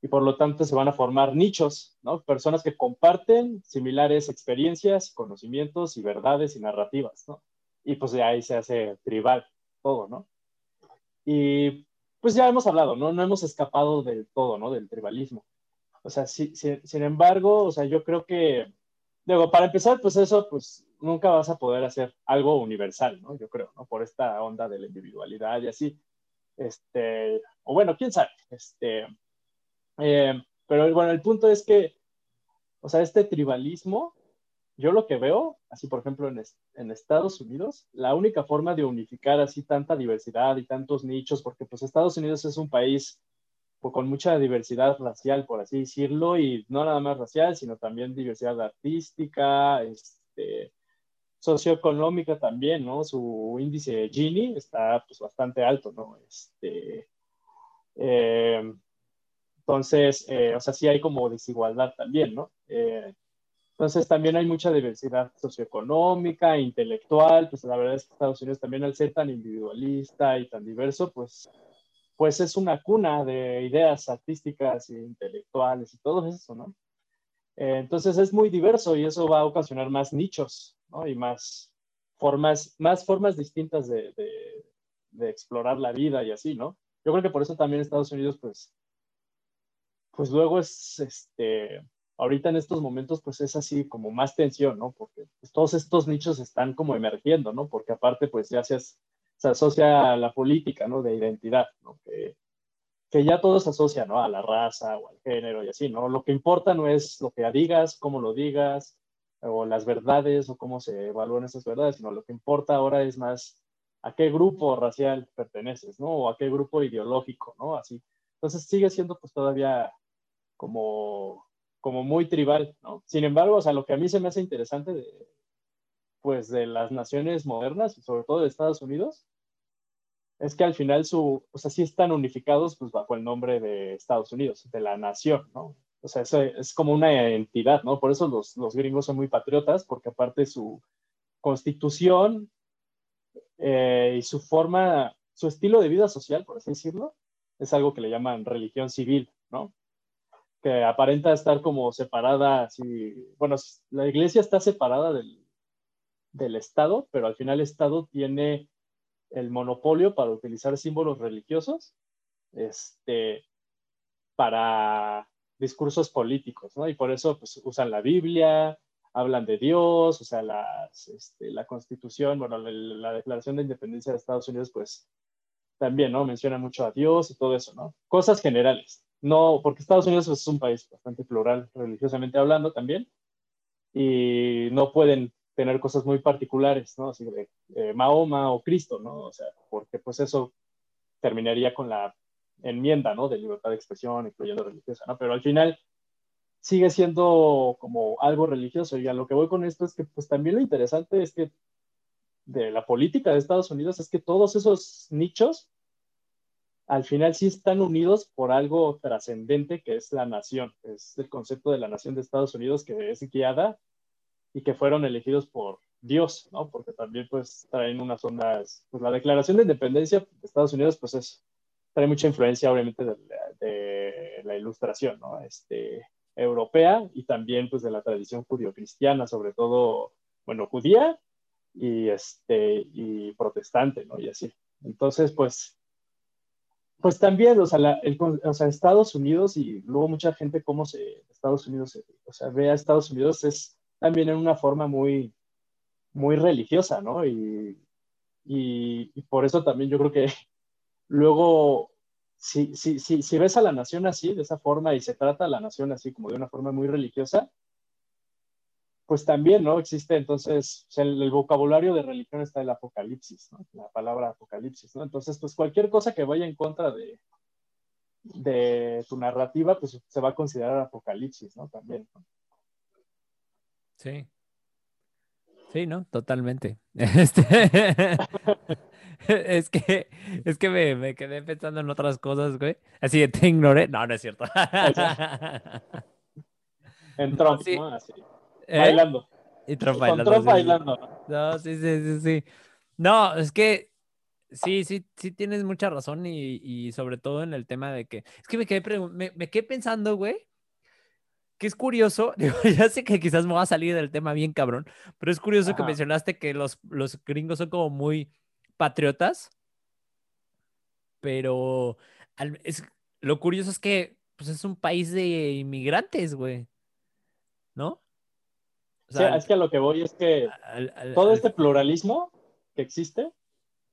S2: Y por lo tanto se van a formar nichos, ¿no? Personas que comparten similares experiencias, conocimientos y verdades y narrativas, ¿no? Y pues de ahí se hace tribal todo, ¿no? Y pues ya hemos hablado, ¿no? No hemos escapado del todo, ¿no? Del tribalismo. O sea, si, sin embargo, o sea, yo creo que, digo, para empezar, pues eso, pues nunca vas a poder hacer algo universal, ¿no? Yo creo, ¿no? Por esta onda de la individualidad y así. Este, o bueno, quién sabe. Este, eh, pero bueno, el punto es que, o sea, este tribalismo, yo lo que veo, así por ejemplo en, en Estados Unidos, la única forma de unificar así tanta diversidad y tantos nichos, porque pues Estados Unidos es un país pues, con mucha diversidad racial, por así decirlo, y no nada más racial, sino también diversidad artística, este, socioeconómica también, ¿no? Su índice de Gini está pues bastante alto, ¿no? Este, eh, entonces, eh, o sea, sí hay como desigualdad también, ¿no? Eh, entonces también hay mucha diversidad socioeconómica, intelectual, pues la verdad es que Estados Unidos también al ser tan individualista y tan diverso, pues, pues es una cuna de ideas artísticas e intelectuales y todo eso, ¿no? entonces es muy diverso y eso va a ocasionar más nichos, y más formas, más formas distintas de, de, explorar la vida y así, ¿no? Yo creo que por eso también Estados Unidos, pues, pues luego es, este, ahorita en estos momentos, pues es así como más tensión, ¿no? Porque pues, todos estos nichos están como emergiendo, ¿no? Porque aparte, pues ya se, se asocia a la política, ¿no? De identidad, ¿no? Que, que ya todo se asocia, ¿no? A la raza o al género y así, ¿no? Lo que importa no es lo que digas, cómo lo digas, o las verdades o cómo se evalúan esas verdades, sino lo que importa ahora es más a qué grupo racial perteneces, ¿no? O a qué grupo ideológico, ¿no? Así. Entonces sigue siendo pues todavía como, como muy tribal, ¿no? Sin embargo, o sea, lo que a mí se me hace interesante de, pues de las naciones modernas sobre todo de Estados Unidos es que al final su, o sea, sí están unificados pues bajo el nombre de Estados Unidos, de la nación, ¿no? O sea, es, es como una entidad, ¿no? Por eso los, los gringos son muy patriotas, porque aparte su constitución eh, y su forma, su estilo de vida social, por así decirlo, es algo que le llaman religión civil, ¿no? Que aparenta estar como separada, así, bueno, la iglesia está separada del, del Estado, pero al final el Estado tiene el monopolio para utilizar símbolos religiosos este, para discursos políticos, ¿no? Y por eso pues, usan la Biblia, hablan de Dios, o sea, este, la constitución, bueno, la, declaración de independencia de Estados Unidos, pues también, ¿no? Menciona mucho a Dios y todo eso, ¿no? Cosas generales. No, porque Estados Unidos pues, es un país bastante plural, religiosamente hablando también, y no pueden tener cosas muy particulares, ¿no? Así de eh, Mahoma o Cristo, ¿no? O sea, porque pues eso terminaría con la enmienda, ¿no? De libertad de expresión, incluyendo religiosa, ¿no? Pero al final sigue siendo como algo religioso. Y a lo que voy con esto es que pues también lo interesante es que de la política de Estados Unidos es que todos esos nichos al final sí están unidos por algo trascendente que es la nación, es el concepto de la nación de Estados Unidos que es guiada y que fueron elegidos por Dios, ¿no? Porque también pues traen unas ondas, pues la declaración de independencia de Estados Unidos pues es, trae mucha influencia obviamente de, de la ilustración, ¿no? Este, europea y también pues de la tradición judío-cristiana, sobre todo, bueno, judía y, este, y protestante, ¿no? Y así. Entonces, pues, pues también, o sea, el, o sea, Estados Unidos y luego mucha gente cómo se, Estados Unidos, o sea, ve a Estados Unidos es también en una forma muy, muy religiosa, ¿no? Y, y, por eso también yo creo que luego, si, si, si, ves a la nación así, de esa forma, y se trata a la nación así como de una forma muy religiosa, pues también, ¿no? Existe entonces, el, vocabulario de religión está el apocalipsis, ¿no? La palabra apocalipsis, ¿no? Entonces, pues cualquier cosa que vaya en contra de, de tu narrativa, pues se va a considerar apocalipsis, ¿no? También.
S1: Sí. Sí, ¿no? Totalmente. <laughs> Este... <laughs> es que, es que me, quedé pensando en otras cosas, güey. Así que te ignoré. No, no es cierto. <laughs>
S2: en Trump, ¿no? Así. ¿Eh? Bailando.
S1: Y Trump bailando. Trump bailando. ¿no? sí, sí, sí, sí. No, es que sí, sí, sí tienes mucha razón y, y sobre todo en el tema de que... Es que me quedé, me, me quedé pensando, güey, que es curioso, <laughs> ya sé que quizás me va a salir del tema bien cabrón, pero es curioso que mencionaste que los, los gringos son como muy patriotas, pero es, lo curioso es que pues, es un país de inmigrantes, güey, ¿no?
S2: O sea, es que a lo que voy es que todo este pluralismo que existe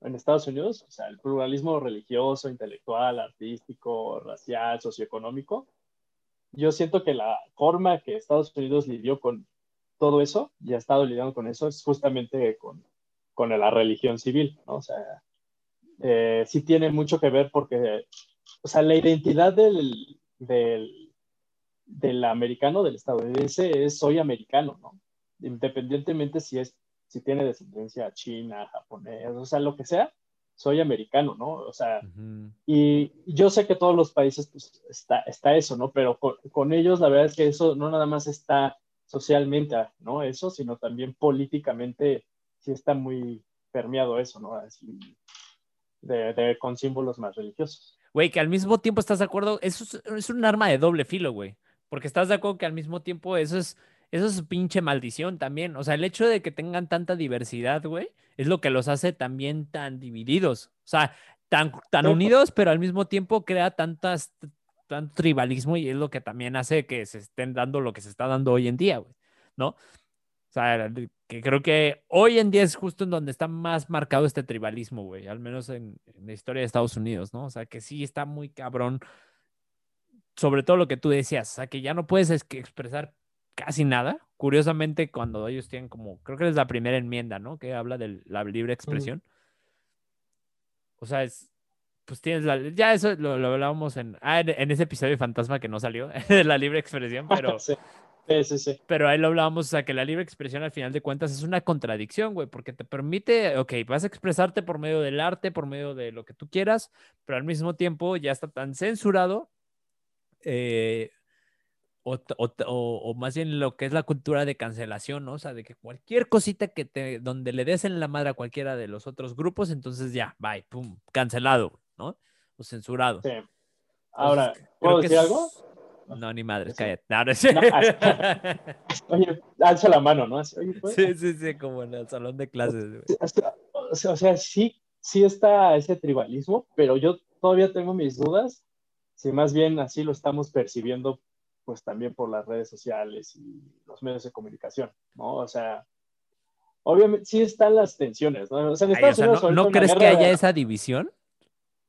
S2: en Estados Unidos, o sea, el pluralismo religioso, intelectual, artístico, racial, socioeconómico, yo siento que la forma que Estados Unidos lidió con todo eso, y ha estado lidiando con eso, es justamente con, con la religión civil, ¿no? O sea, eh, sí tiene mucho que ver porque, o sea, la identidad del, del, del americano, del estadounidense, es soy americano, ¿no? Independientemente si es, si tiene descendencia china, japonés, o sea, lo que sea, soy americano, ¿no? O sea, y yo sé que todos los países pues, está, está eso, ¿no? Pero con, ellos la verdad es que eso no nada más está socialmente, ¿no? Eso, sino también políticamente sí está muy permeado eso, ¿no? Así, de, con símbolos más religiosos.
S1: Güey, que al mismo tiempo estás de acuerdo, eso es, es un arma de doble filo, güey. Porque estás de acuerdo que al mismo tiempo eso es eso es pinche maldición también. O sea, el hecho de que tengan tanta diversidad, güey, es lo que los hace también tan divididos. O sea, tan, tan unidos, pero al mismo tiempo crea tantas, tanto tribalismo y es lo que también hace que se estén dando lo que se está dando hoy en día, güey, ¿no? O sea, que creo que hoy en día es justo en donde está más marcado este tribalismo, güey, al menos en, en la historia de Estados Unidos, ¿no? O sea, que sí está muy cabrón, sobre todo lo que tú decías, o sea, que ya no puedes expresar casi nada. Curiosamente, cuando ellos tienen como, creo que es la primera enmienda, ¿no? Que habla de la libre expresión. O sea, es, pues tienes la, ya eso lo, hablábamos en, ah, en, ese episodio de Fantasma que no salió, <laughs> de la libre expresión, <laughs> pero...
S2: sí. Sí, sí,
S1: Pero ahí lo hablábamos, o sea, que la libre expresión al final de cuentas es una contradicción, güey, porque te permite, ok, vas a expresarte por medio del arte, por medio de lo que tú quieras, pero al mismo tiempo ya está tan censurado eh, o, más bien lo que es la cultura de cancelación, ¿no? O sea, de que cualquier cosita que te, donde le des en la madre a cualquiera de los otros grupos, entonces ya, bye, pum, cancelado, ¿no? O censurado.
S2: Sí. Ahora, ¿puedo decir algo?
S1: No, ni madre, cállate.
S2: oye, alza la mano, ¿no? <laughs>
S1: sí, sí, sí, como en el salón de clases.
S2: O sea, o sea, sí, sí está ese tribalismo, pero yo todavía tengo mis dudas si más bien así lo estamos percibiendo pues también por las redes sociales y los medios de comunicación, ¿no? O sea, obviamente sí están las tensiones, ¿no? O sea,
S1: ¿no, crees que haya esa división?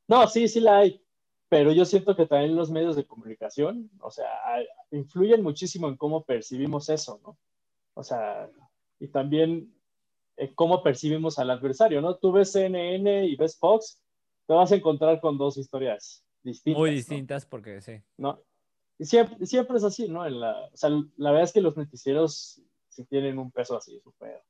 S2: No, sí, sí la hay, pero yo siento que también los medios de comunicación, o sea, influyen muchísimo en cómo percibimos eso, ¿no? O sea, y también en cómo percibimos al adversario, ¿no? Tú ves CNN y ves Fox, te vas a encontrar con dos historias distintas.
S1: Muy distintas porque sí.
S2: ¿No? Siempre, es así, ¿no? la, o sea, la verdad es que los noticieros sí tienen un peso así, súper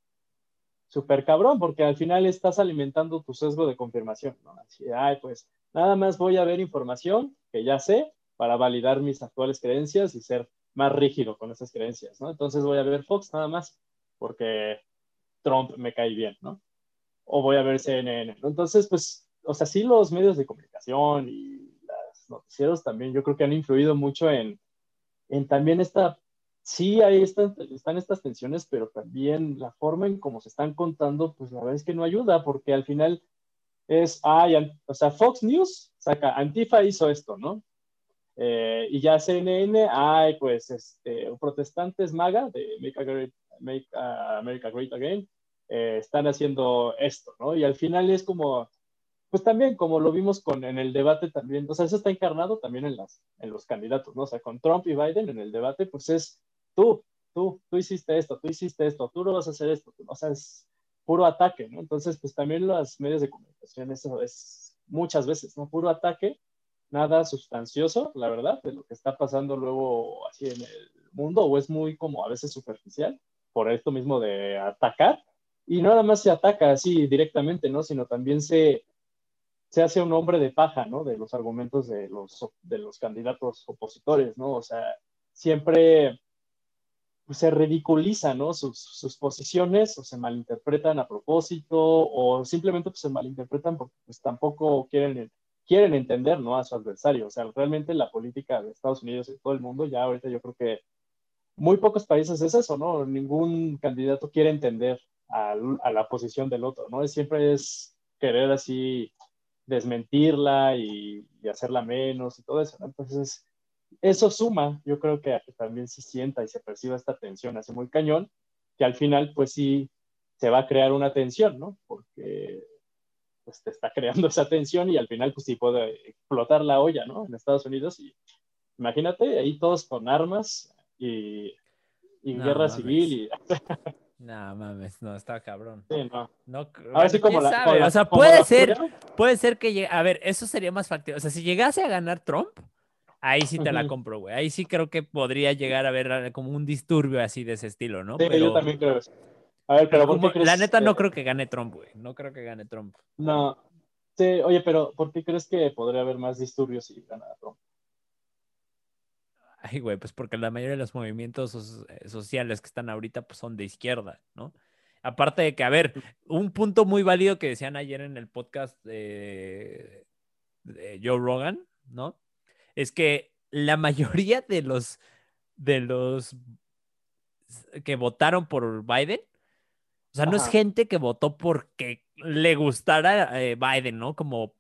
S2: súper cabrón, porque al final estás alimentando tu sesgo de confirmación, ¿no? Así, ay, pues nada más voy a ver información que ya sé para validar mis actuales creencias y ser más rígido con esas creencias, ¿no? Entonces voy a ver Fox nada más porque Trump me cae bien, ¿no? O voy a ver CNN. Entonces, pues, o sea, sí los medios de comunicación y noticieros también yo creo que han influido mucho en, en también esta, sí, ahí están, están estas tensiones, pero también la forma en cómo se están contando, pues la verdad es que no ayuda, porque al final es, ay, o sea, Fox News saca, Antifa hizo esto, ¿no? Eh, y ya CNN, ay, pues, este, protestantes MAGA de Make, Make America Great Again, eh, están haciendo esto, ¿no? Y al final es como, pues también como lo vimos con, en el debate también, o sea, eso está encarnado también en, las, en los candidatos, ¿no? O sea, con Trump y Biden en el debate, pues es tú, tú, tú hiciste esto, tú hiciste esto, tú no vas a hacer esto, o sea, es puro ataque, ¿no? Entonces, pues también los medios de comunicación, eso es muchas veces, ¿no? Puro ataque, nada sustancioso, la verdad, de lo que está pasando luego así en el mundo, o es muy como a veces superficial, por esto mismo de atacar, y no nada más se ataca así directamente, ¿no? Sino también se se hace un hombre de paja, ¿no? De los argumentos de los, de los candidatos opositores, ¿no? O sea, siempre se ridiculiza, ¿no? Sus, sus, posiciones o se malinterpretan a propósito o simplemente pues, se malinterpretan porque pues, tampoco quieren, quieren entender, ¿no? A su adversario. O sea, realmente la política de Estados Unidos y todo el mundo, ya ahorita yo creo que muy pocos países es eso, ¿no? Ningún candidato quiere entender a, a la posición del otro, ¿no? Siempre es querer así desmentirla y, hacerla menos y todo eso. Entonces, eso suma, yo creo que, que también se sienta y se perciba esta tensión así muy cañón, que al final, pues sí, se va a crear una tensión, ¿no? Porque pues te está creando <laughs> esa tensión y al final, pues sí puede explotar la olla, ¿no? En Estados Unidos y imagínate, ahí todos con armas y, y guerra civil y... <laughs>
S1: No mames, no, está cabrón.
S2: Sí, no.
S1: no
S2: a ver si como la,
S1: O sea, puede ser, puede ser que llegue. A ver, eso sería más factible. O sea, si llegase a ganar Trump, ahí sí te la compro, güey. Ahí sí creo que podría llegar a ver eh, como un disturbio así de ese estilo, ¿no?
S2: Sí, yo también creo eso. A ver, pero ¿por qué crees?
S1: La neta no creo que gane Trump, güey. No creo que gane Trump.
S2: No. Sí, oye, pero ¿por qué crees que podría haber más disturbios si gana Trump?
S1: Ay, güey, pues porque la mayoría de los movimientos eh, sociales que están ahorita pues son de izquierda, ¿no? Aparte de que, a ver, un punto muy válido que decían ayer en el podcast de, Joe Rogan, ¿no? Es que la mayoría de los de los que votaron por Biden, o sea, no es gente que votó porque le gustara eh, Biden, ¿no? Como,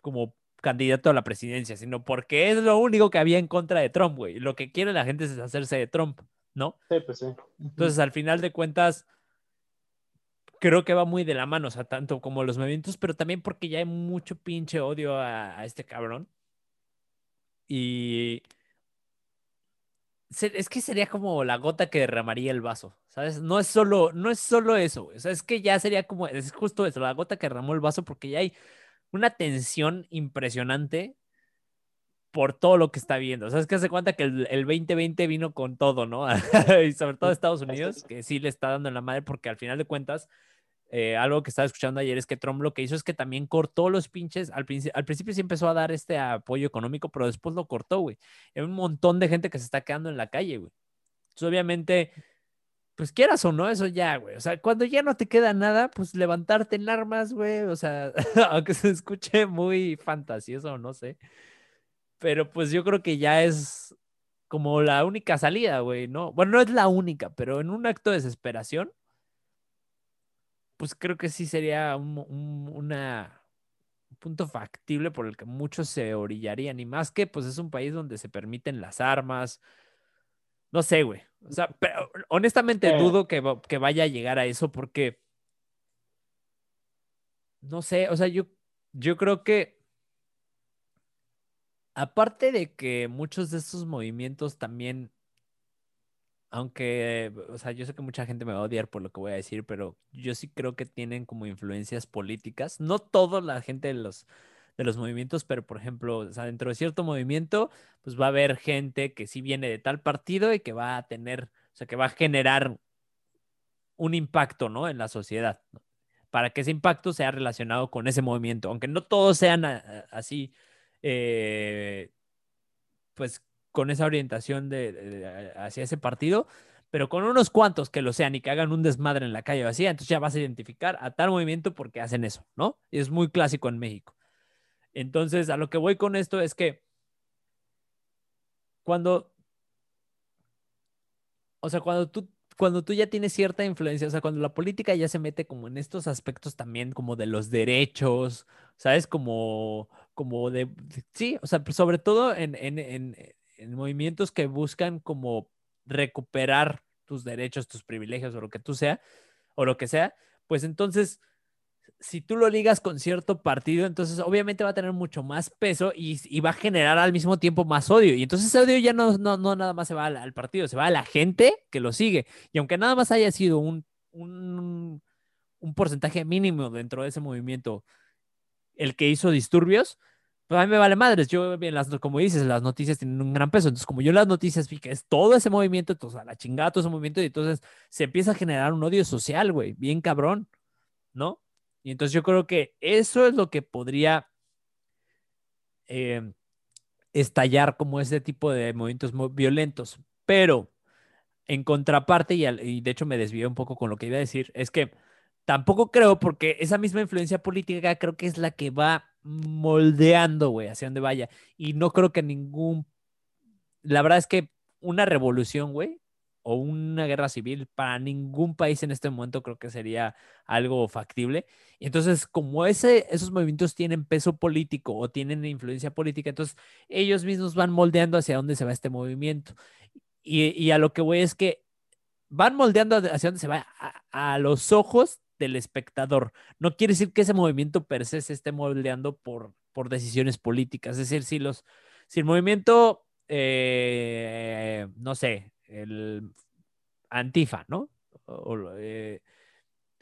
S1: como candidato a la presidencia, sino porque es lo único que había en contra de Trump, güey. Lo que quiere la gente es hacerse de Trump, ¿no?
S2: Sí, pues sí.
S1: Entonces, al final de cuentas, creo que va muy de la mano, o sea, tanto como los movimientos, pero también porque ya hay mucho pinche odio a, este cabrón. Y es que sería como la gota que derramaría el vaso, ¿sabes? No es solo, no es solo eso, o sea, es que ya sería como, es justo eso, la gota que derramó el vaso porque ya hay una tensión impresionante por todo lo que está viendo. O sea, es que hace cuenta que el, el 2020 vino con todo, ¿no? <laughs> y sobre todo Estados Unidos, que sí le está dando en la madre porque al final de cuentas, eh, algo que estaba escuchando ayer es que Trump lo que hizo es que también cortó los pinches. Al, al principio sí empezó a dar este apoyo económico, pero después lo cortó, güey. Hay un montón de gente que se está quedando en la calle, güey. Entonces, obviamente, pues quieras o no, eso ya, güey. O sea, cuando ya no te queda nada, pues levantarte en armas, güey. O sea, <laughs> aunque se escuche muy fantasioso, no sé. Pero pues yo creo que ya es como la única salida, güey, ¿no? Bueno, no es la única, pero en un acto de desesperación, pues creo que sí sería un, una, punto factible por el que muchos se orillarían. Y más que, pues es un país donde se permiten las armas. No sé, güey. O sea, pero honestamente dudo que, que vaya a llegar a eso porque, no sé, o sea, yo, yo creo que aparte de que muchos de estos movimientos también, aunque, o sea, yo sé que mucha gente me va a odiar por lo que voy a decir, pero yo sí creo que tienen como influencias políticas. No toda la gente de los, de los movimientos, pero por ejemplo, dentro de cierto movimiento, pues va a haber gente que sí viene de tal partido y que va a tener, o sea, que va a generar un impacto, ¿no? En la sociedad, para que ese impacto sea relacionado con ese movimiento, aunque no todos sean así eh, pues con esa orientación de, hacia ese partido, pero con unos cuantos que lo sean y que hagan un desmadre en la calle vacía, entonces ya vas a identificar a tal movimiento porque hacen eso, ¿no? Y es muy clásico en México. Entonces, a lo que voy con esto es que cuando, o sea, cuando tú cuando tú ya tienes cierta influencia, o sea, cuando la política ya se mete como en estos aspectos también como de los derechos, ¿sabes? Como, como de, sí, o sea, sobre todo en, en, en, en movimientos que buscan como recuperar tus derechos, tus privilegios o lo que tú sea, o lo que sea, pues entonces si tú lo ligas con cierto partido, entonces obviamente va a tener mucho más peso y, va a generar al mismo tiempo más odio. Y entonces ese odio ya no, nada más se va al, partido, se va a la gente que lo sigue. Y aunque nada más haya sido un, porcentaje mínimo dentro de ese movimiento el que hizo disturbios, pues a mí me vale madres. Yo, bien, las, como dices, las noticias tienen un gran peso. Entonces, como yo las noticias vi es todo ese movimiento, entonces a la chingada todo ese movimiento, y entonces se empieza a generar un odio social, güey, bien cabrón, ¿no? Y entonces yo creo que eso es lo que podría em, estallar como ese tipo de movimientos violentos. Pero en contraparte, y, de hecho me desvié un poco con lo que iba a decir, es que tampoco creo, porque esa misma influencia política creo que es la que va moldeando, güey, hacia donde vaya. Y no creo que ningún... La verdad es que una revolución, güey, o una guerra civil para ningún país en este momento creo que sería algo factible. Y entonces, como ese, esos movimientos tienen peso político o tienen influencia política, entonces ellos mismos van moldeando hacia dónde se va este movimiento. Y, a lo que voy es que van moldeando hacia dónde se va a, los ojos del espectador. No quiere decir que ese movimiento per se se esté moldeando por, por decisiones políticas. Es decir, si, los, si el movimiento, eh, no sé, el Antifa, ¿no? Eh,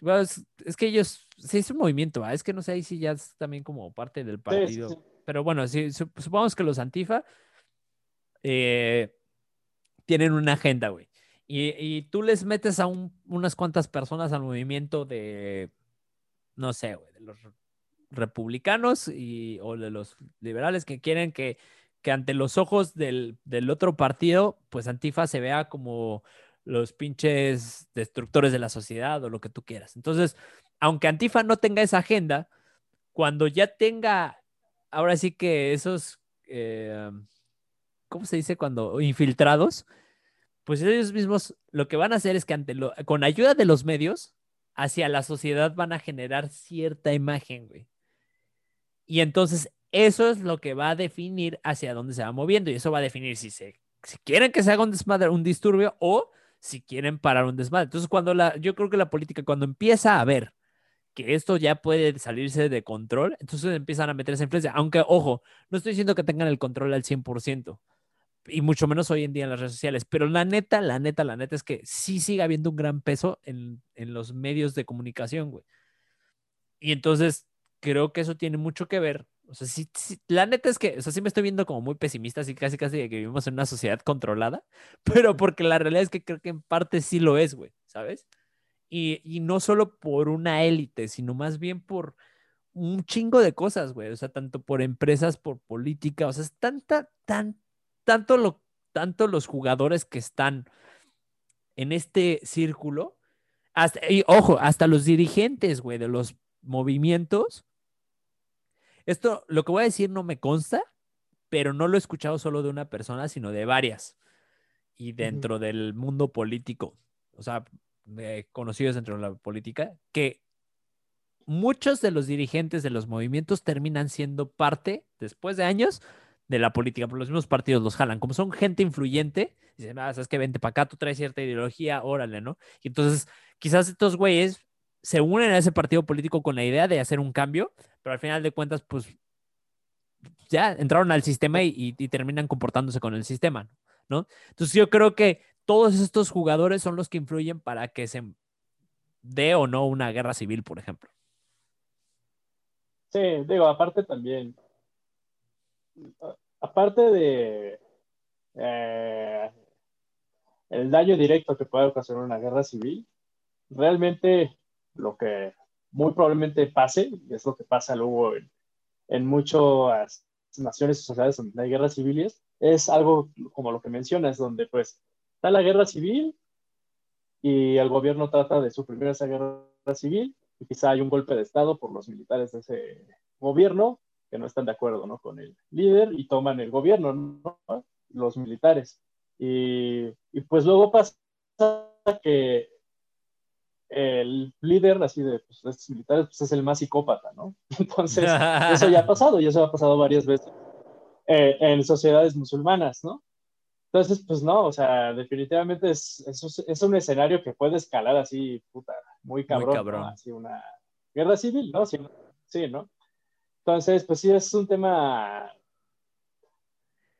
S1: pues, es que ellos, sí, es un movimiento, es que no sé si ya es también como parte del partido. Pero bueno, si, supongamos que los Antifa eh, tienen una agenda, güey. Y, tú les metes a unas cuantas personas al movimiento de, no sé, güey, de los republicanos y, o de los liberales que quieren que que ante los ojos del, otro partido, pues Antifa se vea como los pinches destructores de la sociedad o lo que tú quieras. Entonces, aunque Antifa no tenga esa agenda, cuando ya tenga, ahora sí que esos, eh, ¿cómo se dice? Cuando infiltrados, pues ellos mismos lo que van a hacer es que ante lo, con ayuda de los medios, hacia la sociedad van a generar cierta imagen, güey. Y entonces eso es lo que va a definir hacia dónde se va moviendo y eso va a definir si, se, si quieren que se haga un desmadre, un disturbio o si quieren parar un desmadre. Entonces, cuando la, yo creo que la política, cuando empieza a ver que esto ya puede salirse de control, entonces empiezan a meterse en influencia. Aunque, ojo, no estoy diciendo que tengan el control al 100%, y mucho menos hoy en día en las redes sociales, pero la neta, la neta, la neta es que sí sigue habiendo un gran peso en, en los medios de comunicación, güey. Y entonces creo que eso tiene mucho que ver. O sea, sí, la neta es que, o sea, sí me estoy viendo como muy pesimista, así casi casi de que vivimos en una sociedad controlada, <laughs> pero porque la realidad es que creo que en parte sí lo es, güey, ¿sabes? Y, y no solo por una élite, sino más bien por un chingo de cosas, güey. O sea, tanto por empresas, por política, o sea, es tanta, tan, tanto lo, tanto los jugadores que están en este círculo, hasta, y ojo, hasta los dirigentes, güey, de los movimientos. Esto, lo que voy a decir no me consta, pero no lo he escuchado solo de una persona, sino de varias. Y dentro del mundo político, o sea, conocidos dentro de la política, que muchos de los dirigentes de los movimientos terminan siendo parte, después de años, de la política, por los mismos partidos los jalan. Como son gente influyente, dicen, ah, sabes que vente para acá, tú traes cierta ideología, órale, ¿no? Y entonces, quizás estos güeyes se unen a ese partido político con la idea de hacer un cambio, pero al final de cuentas, pues ya entraron al sistema y, terminan comportándose con el sistema, ¿no? Entonces yo creo que todos estos jugadores son los que influyen para que se dé o no una guerra civil, por ejemplo.
S2: Sí, digo, aparte también, aparte de eh, el daño directo que puede ocasionar una guerra civil, realmente lo que muy probablemente pase, y es lo que pasa luego en, muchas naciones y sociedades donde hay guerras civiles, es algo como lo que mencionas, donde pues está la guerra civil y el gobierno trata de suprimir esa guerra civil y quizá hay un golpe de Estado por los militares de ese gobierno que no están de acuerdo ¿no? con el líder y toman el gobierno, ¿no? los militares. Y, y, pues luego pasa que el líder así de, pues, estos militares pues, es el más psicópata, ¿no? <laughs> Entonces, <laughs> eso ya ha pasado y eso ha pasado varias veces eh, en sociedades musulmanas, ¿no? Entonces, pues no, o sea, definitivamente es, es, es un escenario que puede escalar así, puta, muy cabrón, muy cabrón. Así una guerra civil, ¿no? Sí, sí, ¿no? Entonces, pues sí, es un tema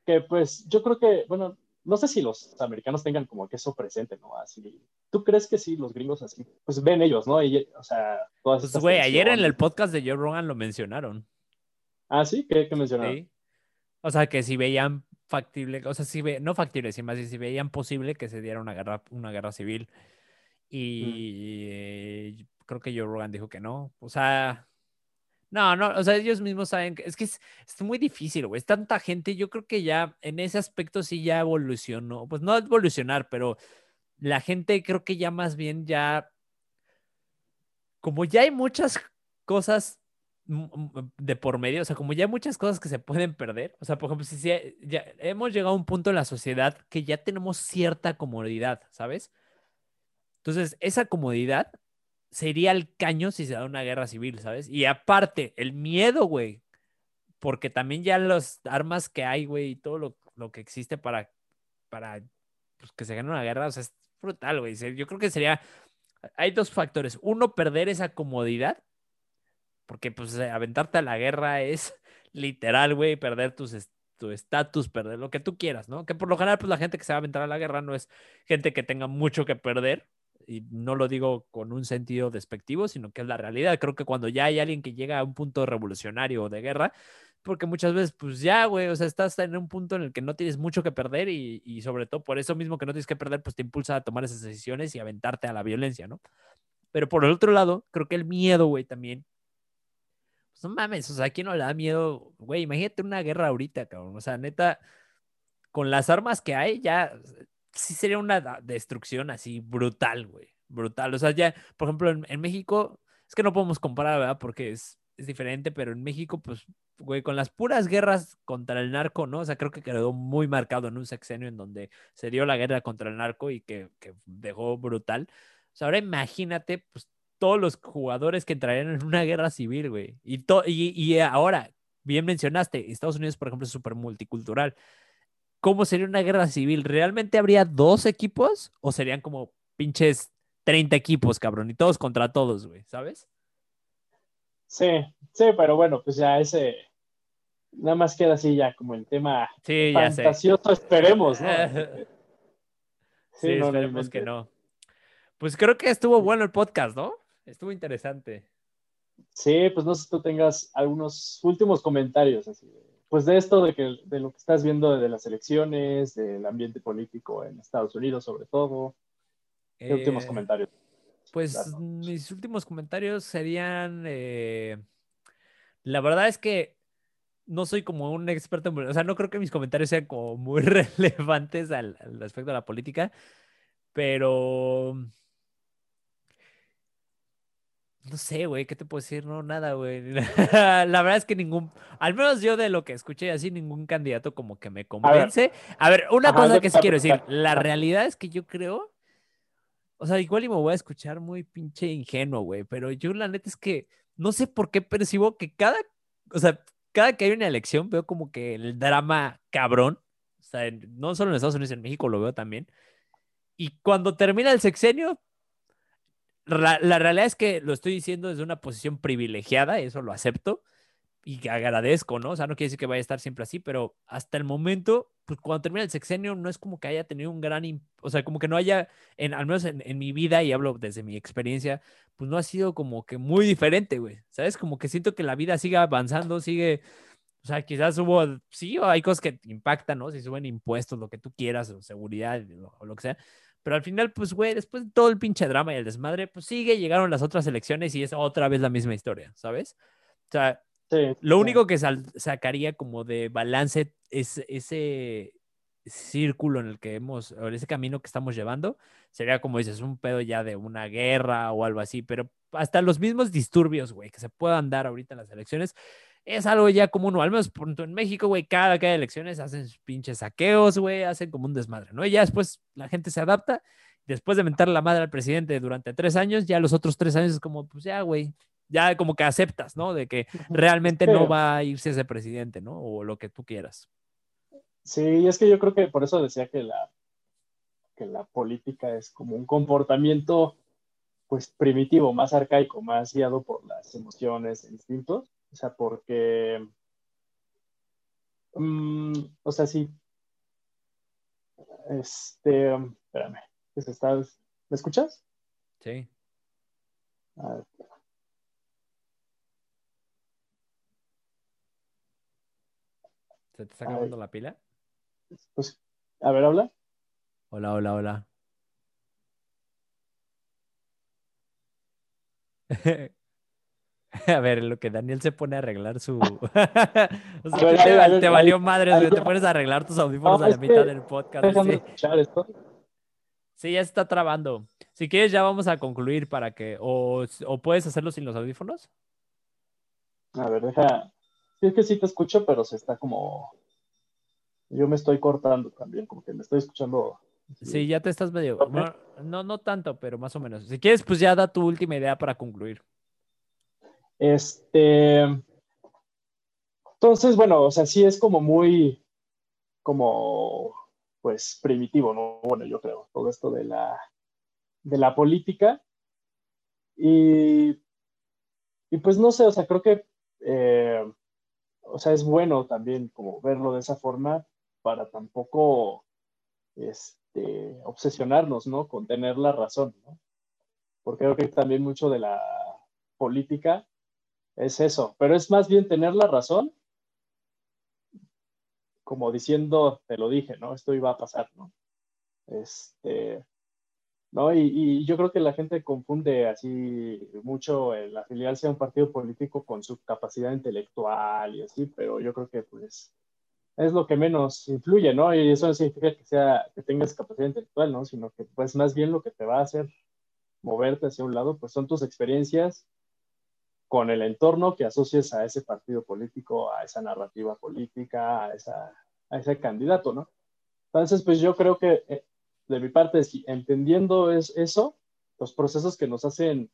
S2: que pues yo creo que, bueno, no sé si los americanos tengan como que eso presente, ¿no? Así, ¿tú crees que sí, los gringos así? Pues ven ellos, ¿no? Y, o sea,
S1: todas pues, estas... Güey, ayer en el podcast de Joe Rogan lo mencionaron.
S2: Ah, sí, ¿qué, qué mencionaron? Sí.
S1: O sea, que si veían factible, o sea, si ve, no factible, sino más si veían posible que se diera una guerra, una guerra civil. Mm. Y creo que Joe Rogan dijo que no. O sea, no, no, o sea, ellos mismos saben que es que es, muy difícil, güey. Es tanta gente, yo creo que ya en ese aspecto sí ya evolucionó. Pues no evolucionar, pero la gente creo que ya más bien ya, como ya hay muchas cosas de por medio, o sea, como ya hay muchas cosas que se pueden perder, o sea, por ejemplo, si, si ya hemos llegado a un punto en la sociedad que ya tenemos cierta comodidad, ¿sabes? Entonces, esa comodidad sería el caño si se da una guerra civil, ¿sabes? Y aparte, el miedo, güey, porque también ya las armas que hay, güey, y todo lo, que existe para, para pues, que se gane una guerra, o sea, es brutal, güey. Yo creo que sería, hay dos factores. Uno, perder esa comodidad, porque pues eh, aventarte a la guerra es <laughs> literal, güey, perder tus, tu estatus, perder lo que tú quieras, ¿no? Que por lo general, pues la gente que se va a aventar a la guerra no es gente que tenga mucho que perder, y no lo digo con un sentido despectivo, sino que es la realidad. Creo que cuando ya hay alguien que llega a un punto revolucionario o de guerra, porque muchas veces, pues ya, güey, o sea, estás en un punto en el que no tienes mucho que perder y, y, sobre todo por eso mismo que no tienes que perder, pues te impulsa a tomar esas decisiones y aventarte a la violencia, ¿no? Pero por el otro lado, creo que el miedo, güey, también. Pues no mames, o sea, ¿a quién no le da miedo? Güey, imagínate una guerra ahorita, cabrón. O sea, neta, con las armas que hay, ya sí sería una destrucción así brutal, güey. Brutal. O sea, ya, por ejemplo, en, México, es que no podemos comparar, ¿verdad? Porque es, es, diferente, pero en México, pues, güey, con las puras guerras contra el narco, ¿no? O sea, creo que quedó muy marcado en un sexenio en donde se dio la guerra contra el narco y que, que dejó brutal. O sea, ahora imagínate, pues, todos los jugadores que entrarían en una guerra civil, güey. Y, y, y ahora, bien mencionaste, Estados Unidos, por ejemplo, es súper multicultural cómo sería una guerra civil. ¿Realmente habría dos equipos o serían como pinches 30 equipos, cabrón? Y todos contra todos, güey, ¿sabes?
S2: Sí, sí, pero bueno, pues ya ese nada más queda así ya como el tema sí, fantasioso, esperemos, ¿no? <laughs>
S1: sí, esperemos que no. Pues creo que estuvo bueno el podcast, ¿no? Estuvo interesante.
S2: Sí, pues no sé si tú tengas algunos últimos comentarios así, pues de esto de, que, de lo que estás viendo de las elecciones, del ambiente político en Estados Unidos sobre todo. ¿Qué últimos
S1: Eh,
S2: comentarios?
S1: Pues
S2: Claro.
S1: mis últimos comentarios serían, eh, la verdad es que no soy como un experto, en, o sea, no creo que mis comentarios sean como muy <laughs> relevantes al, al respecto de la política, pero no sé, güey, ¿qué te puedo decir? No, nada, güey. <laughs> La verdad es que ningún, al menos yo de lo que escuché así, ningún candidato como que me convence. A ver, una
S2: Ajá,
S1: cosa que sí quiero decir, la realidad es que yo creo, o sea, igual y me voy a escuchar muy pinche ingenuo, güey, pero yo la neta es que no sé por qué percibo que cada, o sea, cada que hay una elección veo como que el drama cabrón, o sea, en- no solo en Estados Unidos, en México lo veo también. Y cuando termina el sexenio, la, la realidad es que lo estoy diciendo desde una posición privilegiada, eso lo acepto y agradezco, ¿no? O sea, no quiere decir que vaya a estar siempre así, pero hasta el momento, pues cuando termina el sexenio, no es como que haya tenido un gran, o sea, como que no haya, en, al menos en, en mi vida, y hablo desde mi experiencia, pues no ha sido como que muy diferente, güey, ¿sabes? Como que siento que la vida sigue avanzando, sigue, o sea, quizás hubo, sí, hay cosas que impactan, ¿no? Si suben impuestos, lo que tú quieras, o seguridad, o lo que sea. Pero al final, pues, güey, después de todo el pinche drama y el desmadre, pues sigue, llegaron las otras elecciones y es otra vez la misma historia, ¿sabes? O sea,
S2: Sí,
S1: lo
S2: sí.
S1: único que sacaría como de balance es ese círculo en el que hemos, o ese camino que estamos llevando, sería como dices, un pedo ya de una guerra o algo así, pero hasta los mismos disturbios, güey, que se puedan dar ahorita en las elecciones, es algo ya común, o al menos ejemplo, en México, güey, cada que hay elecciones hacen pinches saqueos, güey, hacen como un desmadre, ¿no? Y ya después la gente se adapta, después de mentar la madre al presidente durante tres años, ya los otros tres años es como, pues ya, güey, ya como que aceptas, ¿no? De que realmente
S2: Sí.
S1: no va a irse ese presidente, ¿no? O lo que tú quieras.
S2: Sí, es que yo creo que por eso decía que la, que la política es como un comportamiento pues primitivo, más arcaico, más guiado por las emociones e instintos. O sea, porque, mm, o sea, sí, este, espérame, ¿qué se está- ¿me escuchas?
S1: Sí.
S2: A ver,
S1: ¿Se te está acabando la pila?
S2: pues, a ver, habla.
S1: Hola, hola, hola. <laughs> <laughs> A ver, lo que Daniel se pone a arreglar su. <laughs> o sea,
S2: A ver,
S1: que te,
S2: ver,
S1: valió madre, güey. Te pones a arreglar tus audífonos
S2: No,
S1: a la mitad del podcast. Sí.
S2: esto.
S1: sí, ya se está trabando. Si quieres, ya vamos a concluir para que. O, o puedes hacerlo sin los audífonos.
S2: A ver, deja. Sí, es que sí te escucho, pero se está como. Yo me estoy cortando también, como que me estoy escuchando.
S1: Sí, ya te estás medio. Bueno, no, no tanto, pero más o menos. Si quieres, pues ya da tu última idea para concluir.
S2: Este. Entonces, bueno, o sea, sí es como muy. Como. Pues primitivo, ¿no? Bueno, yo creo, todo esto de la. De la política. Y. Y pues no sé, o sea, creo que. eh, o sea, es bueno también como verlo de esa forma para tampoco este, obsesionarnos, ¿no? Con tener la razón, ¿no? Porque creo que también mucho de la política es eso, pero es más bien tener la razón, como diciendo, te lo dije, ¿no? Esto iba a pasar, ¿no? Este, ¿no? Y, y yo creo que la gente confunde así mucho el afiliarse a un partido político con su capacidad intelectual y así, pero yo creo que pues es lo que menos influye, ¿no? Y eso no significa que sea que tengas capacidad intelectual, ¿no? Sino que pues más bien lo que te va a hacer moverte hacia un lado, pues son tus experiencias con el entorno que asocies a ese partido político, a esa narrativa política, a, esa, a ese candidato, ¿no? Entonces, pues yo creo que eh, de mi parte, si entendiendo es eso, los procesos que nos hacen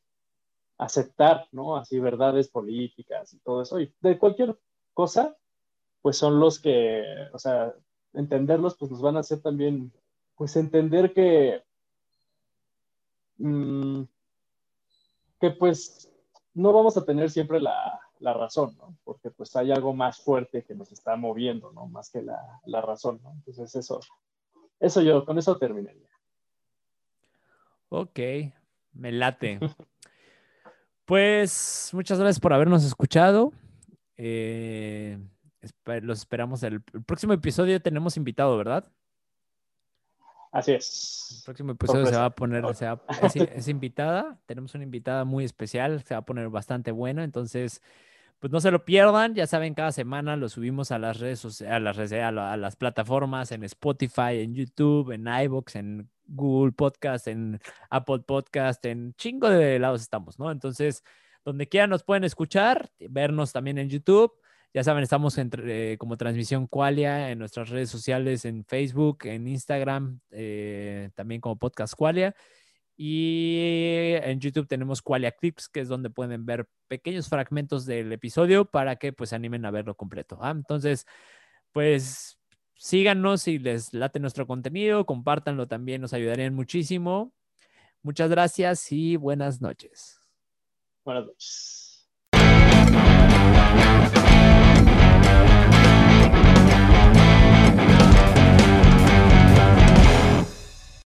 S2: aceptar, ¿no? Así verdades políticas y todo eso, y de cualquier cosa, pues son los que, o sea, entenderlos, pues nos van a hacer también, pues entender que, mmm, que pues no vamos a tener siempre la, la, razón, ¿no? Porque pues hay algo más fuerte que nos está moviendo, ¿no? Más que la, la razón, ¿no? Entonces eso, eso yo, con eso terminaría.
S1: Ok, me late. <laughs> Pues muchas gracias por habernos escuchado. Eh, los esperamos el, el, próximo episodio. Tenemos invitado, ¿verdad?
S2: Así es.
S1: El próximo episodio se va a poner, se va, es, es, invitada. Tenemos una invitada muy especial. Se va a poner bastante buena. Entonces, pues no se lo pierdan. Ya saben, cada semana lo subimos a las redes sociales, a las, redes, a, a las plataformas, en Spotify, en YouTube, en iBox, en Google Podcast, en Apple Podcast, en chingo de lados estamos, ¿no? Entonces, donde quieran nos pueden escuchar, vernos también en YouTube. Ya saben, estamos eh, como transmisión Qualia en nuestras redes sociales, en Facebook, en Instagram, eh, también como Podcast Qualia. Y en YouTube tenemos Qualia Clips, que es donde pueden ver pequeños fragmentos del episodio para que pues animen a verlo completo. Entonces, pues síganos si les late nuestro contenido, compártanlo también, nos ayudarían muchísimo. Muchas gracias y buenas noches.
S2: Buenas noches.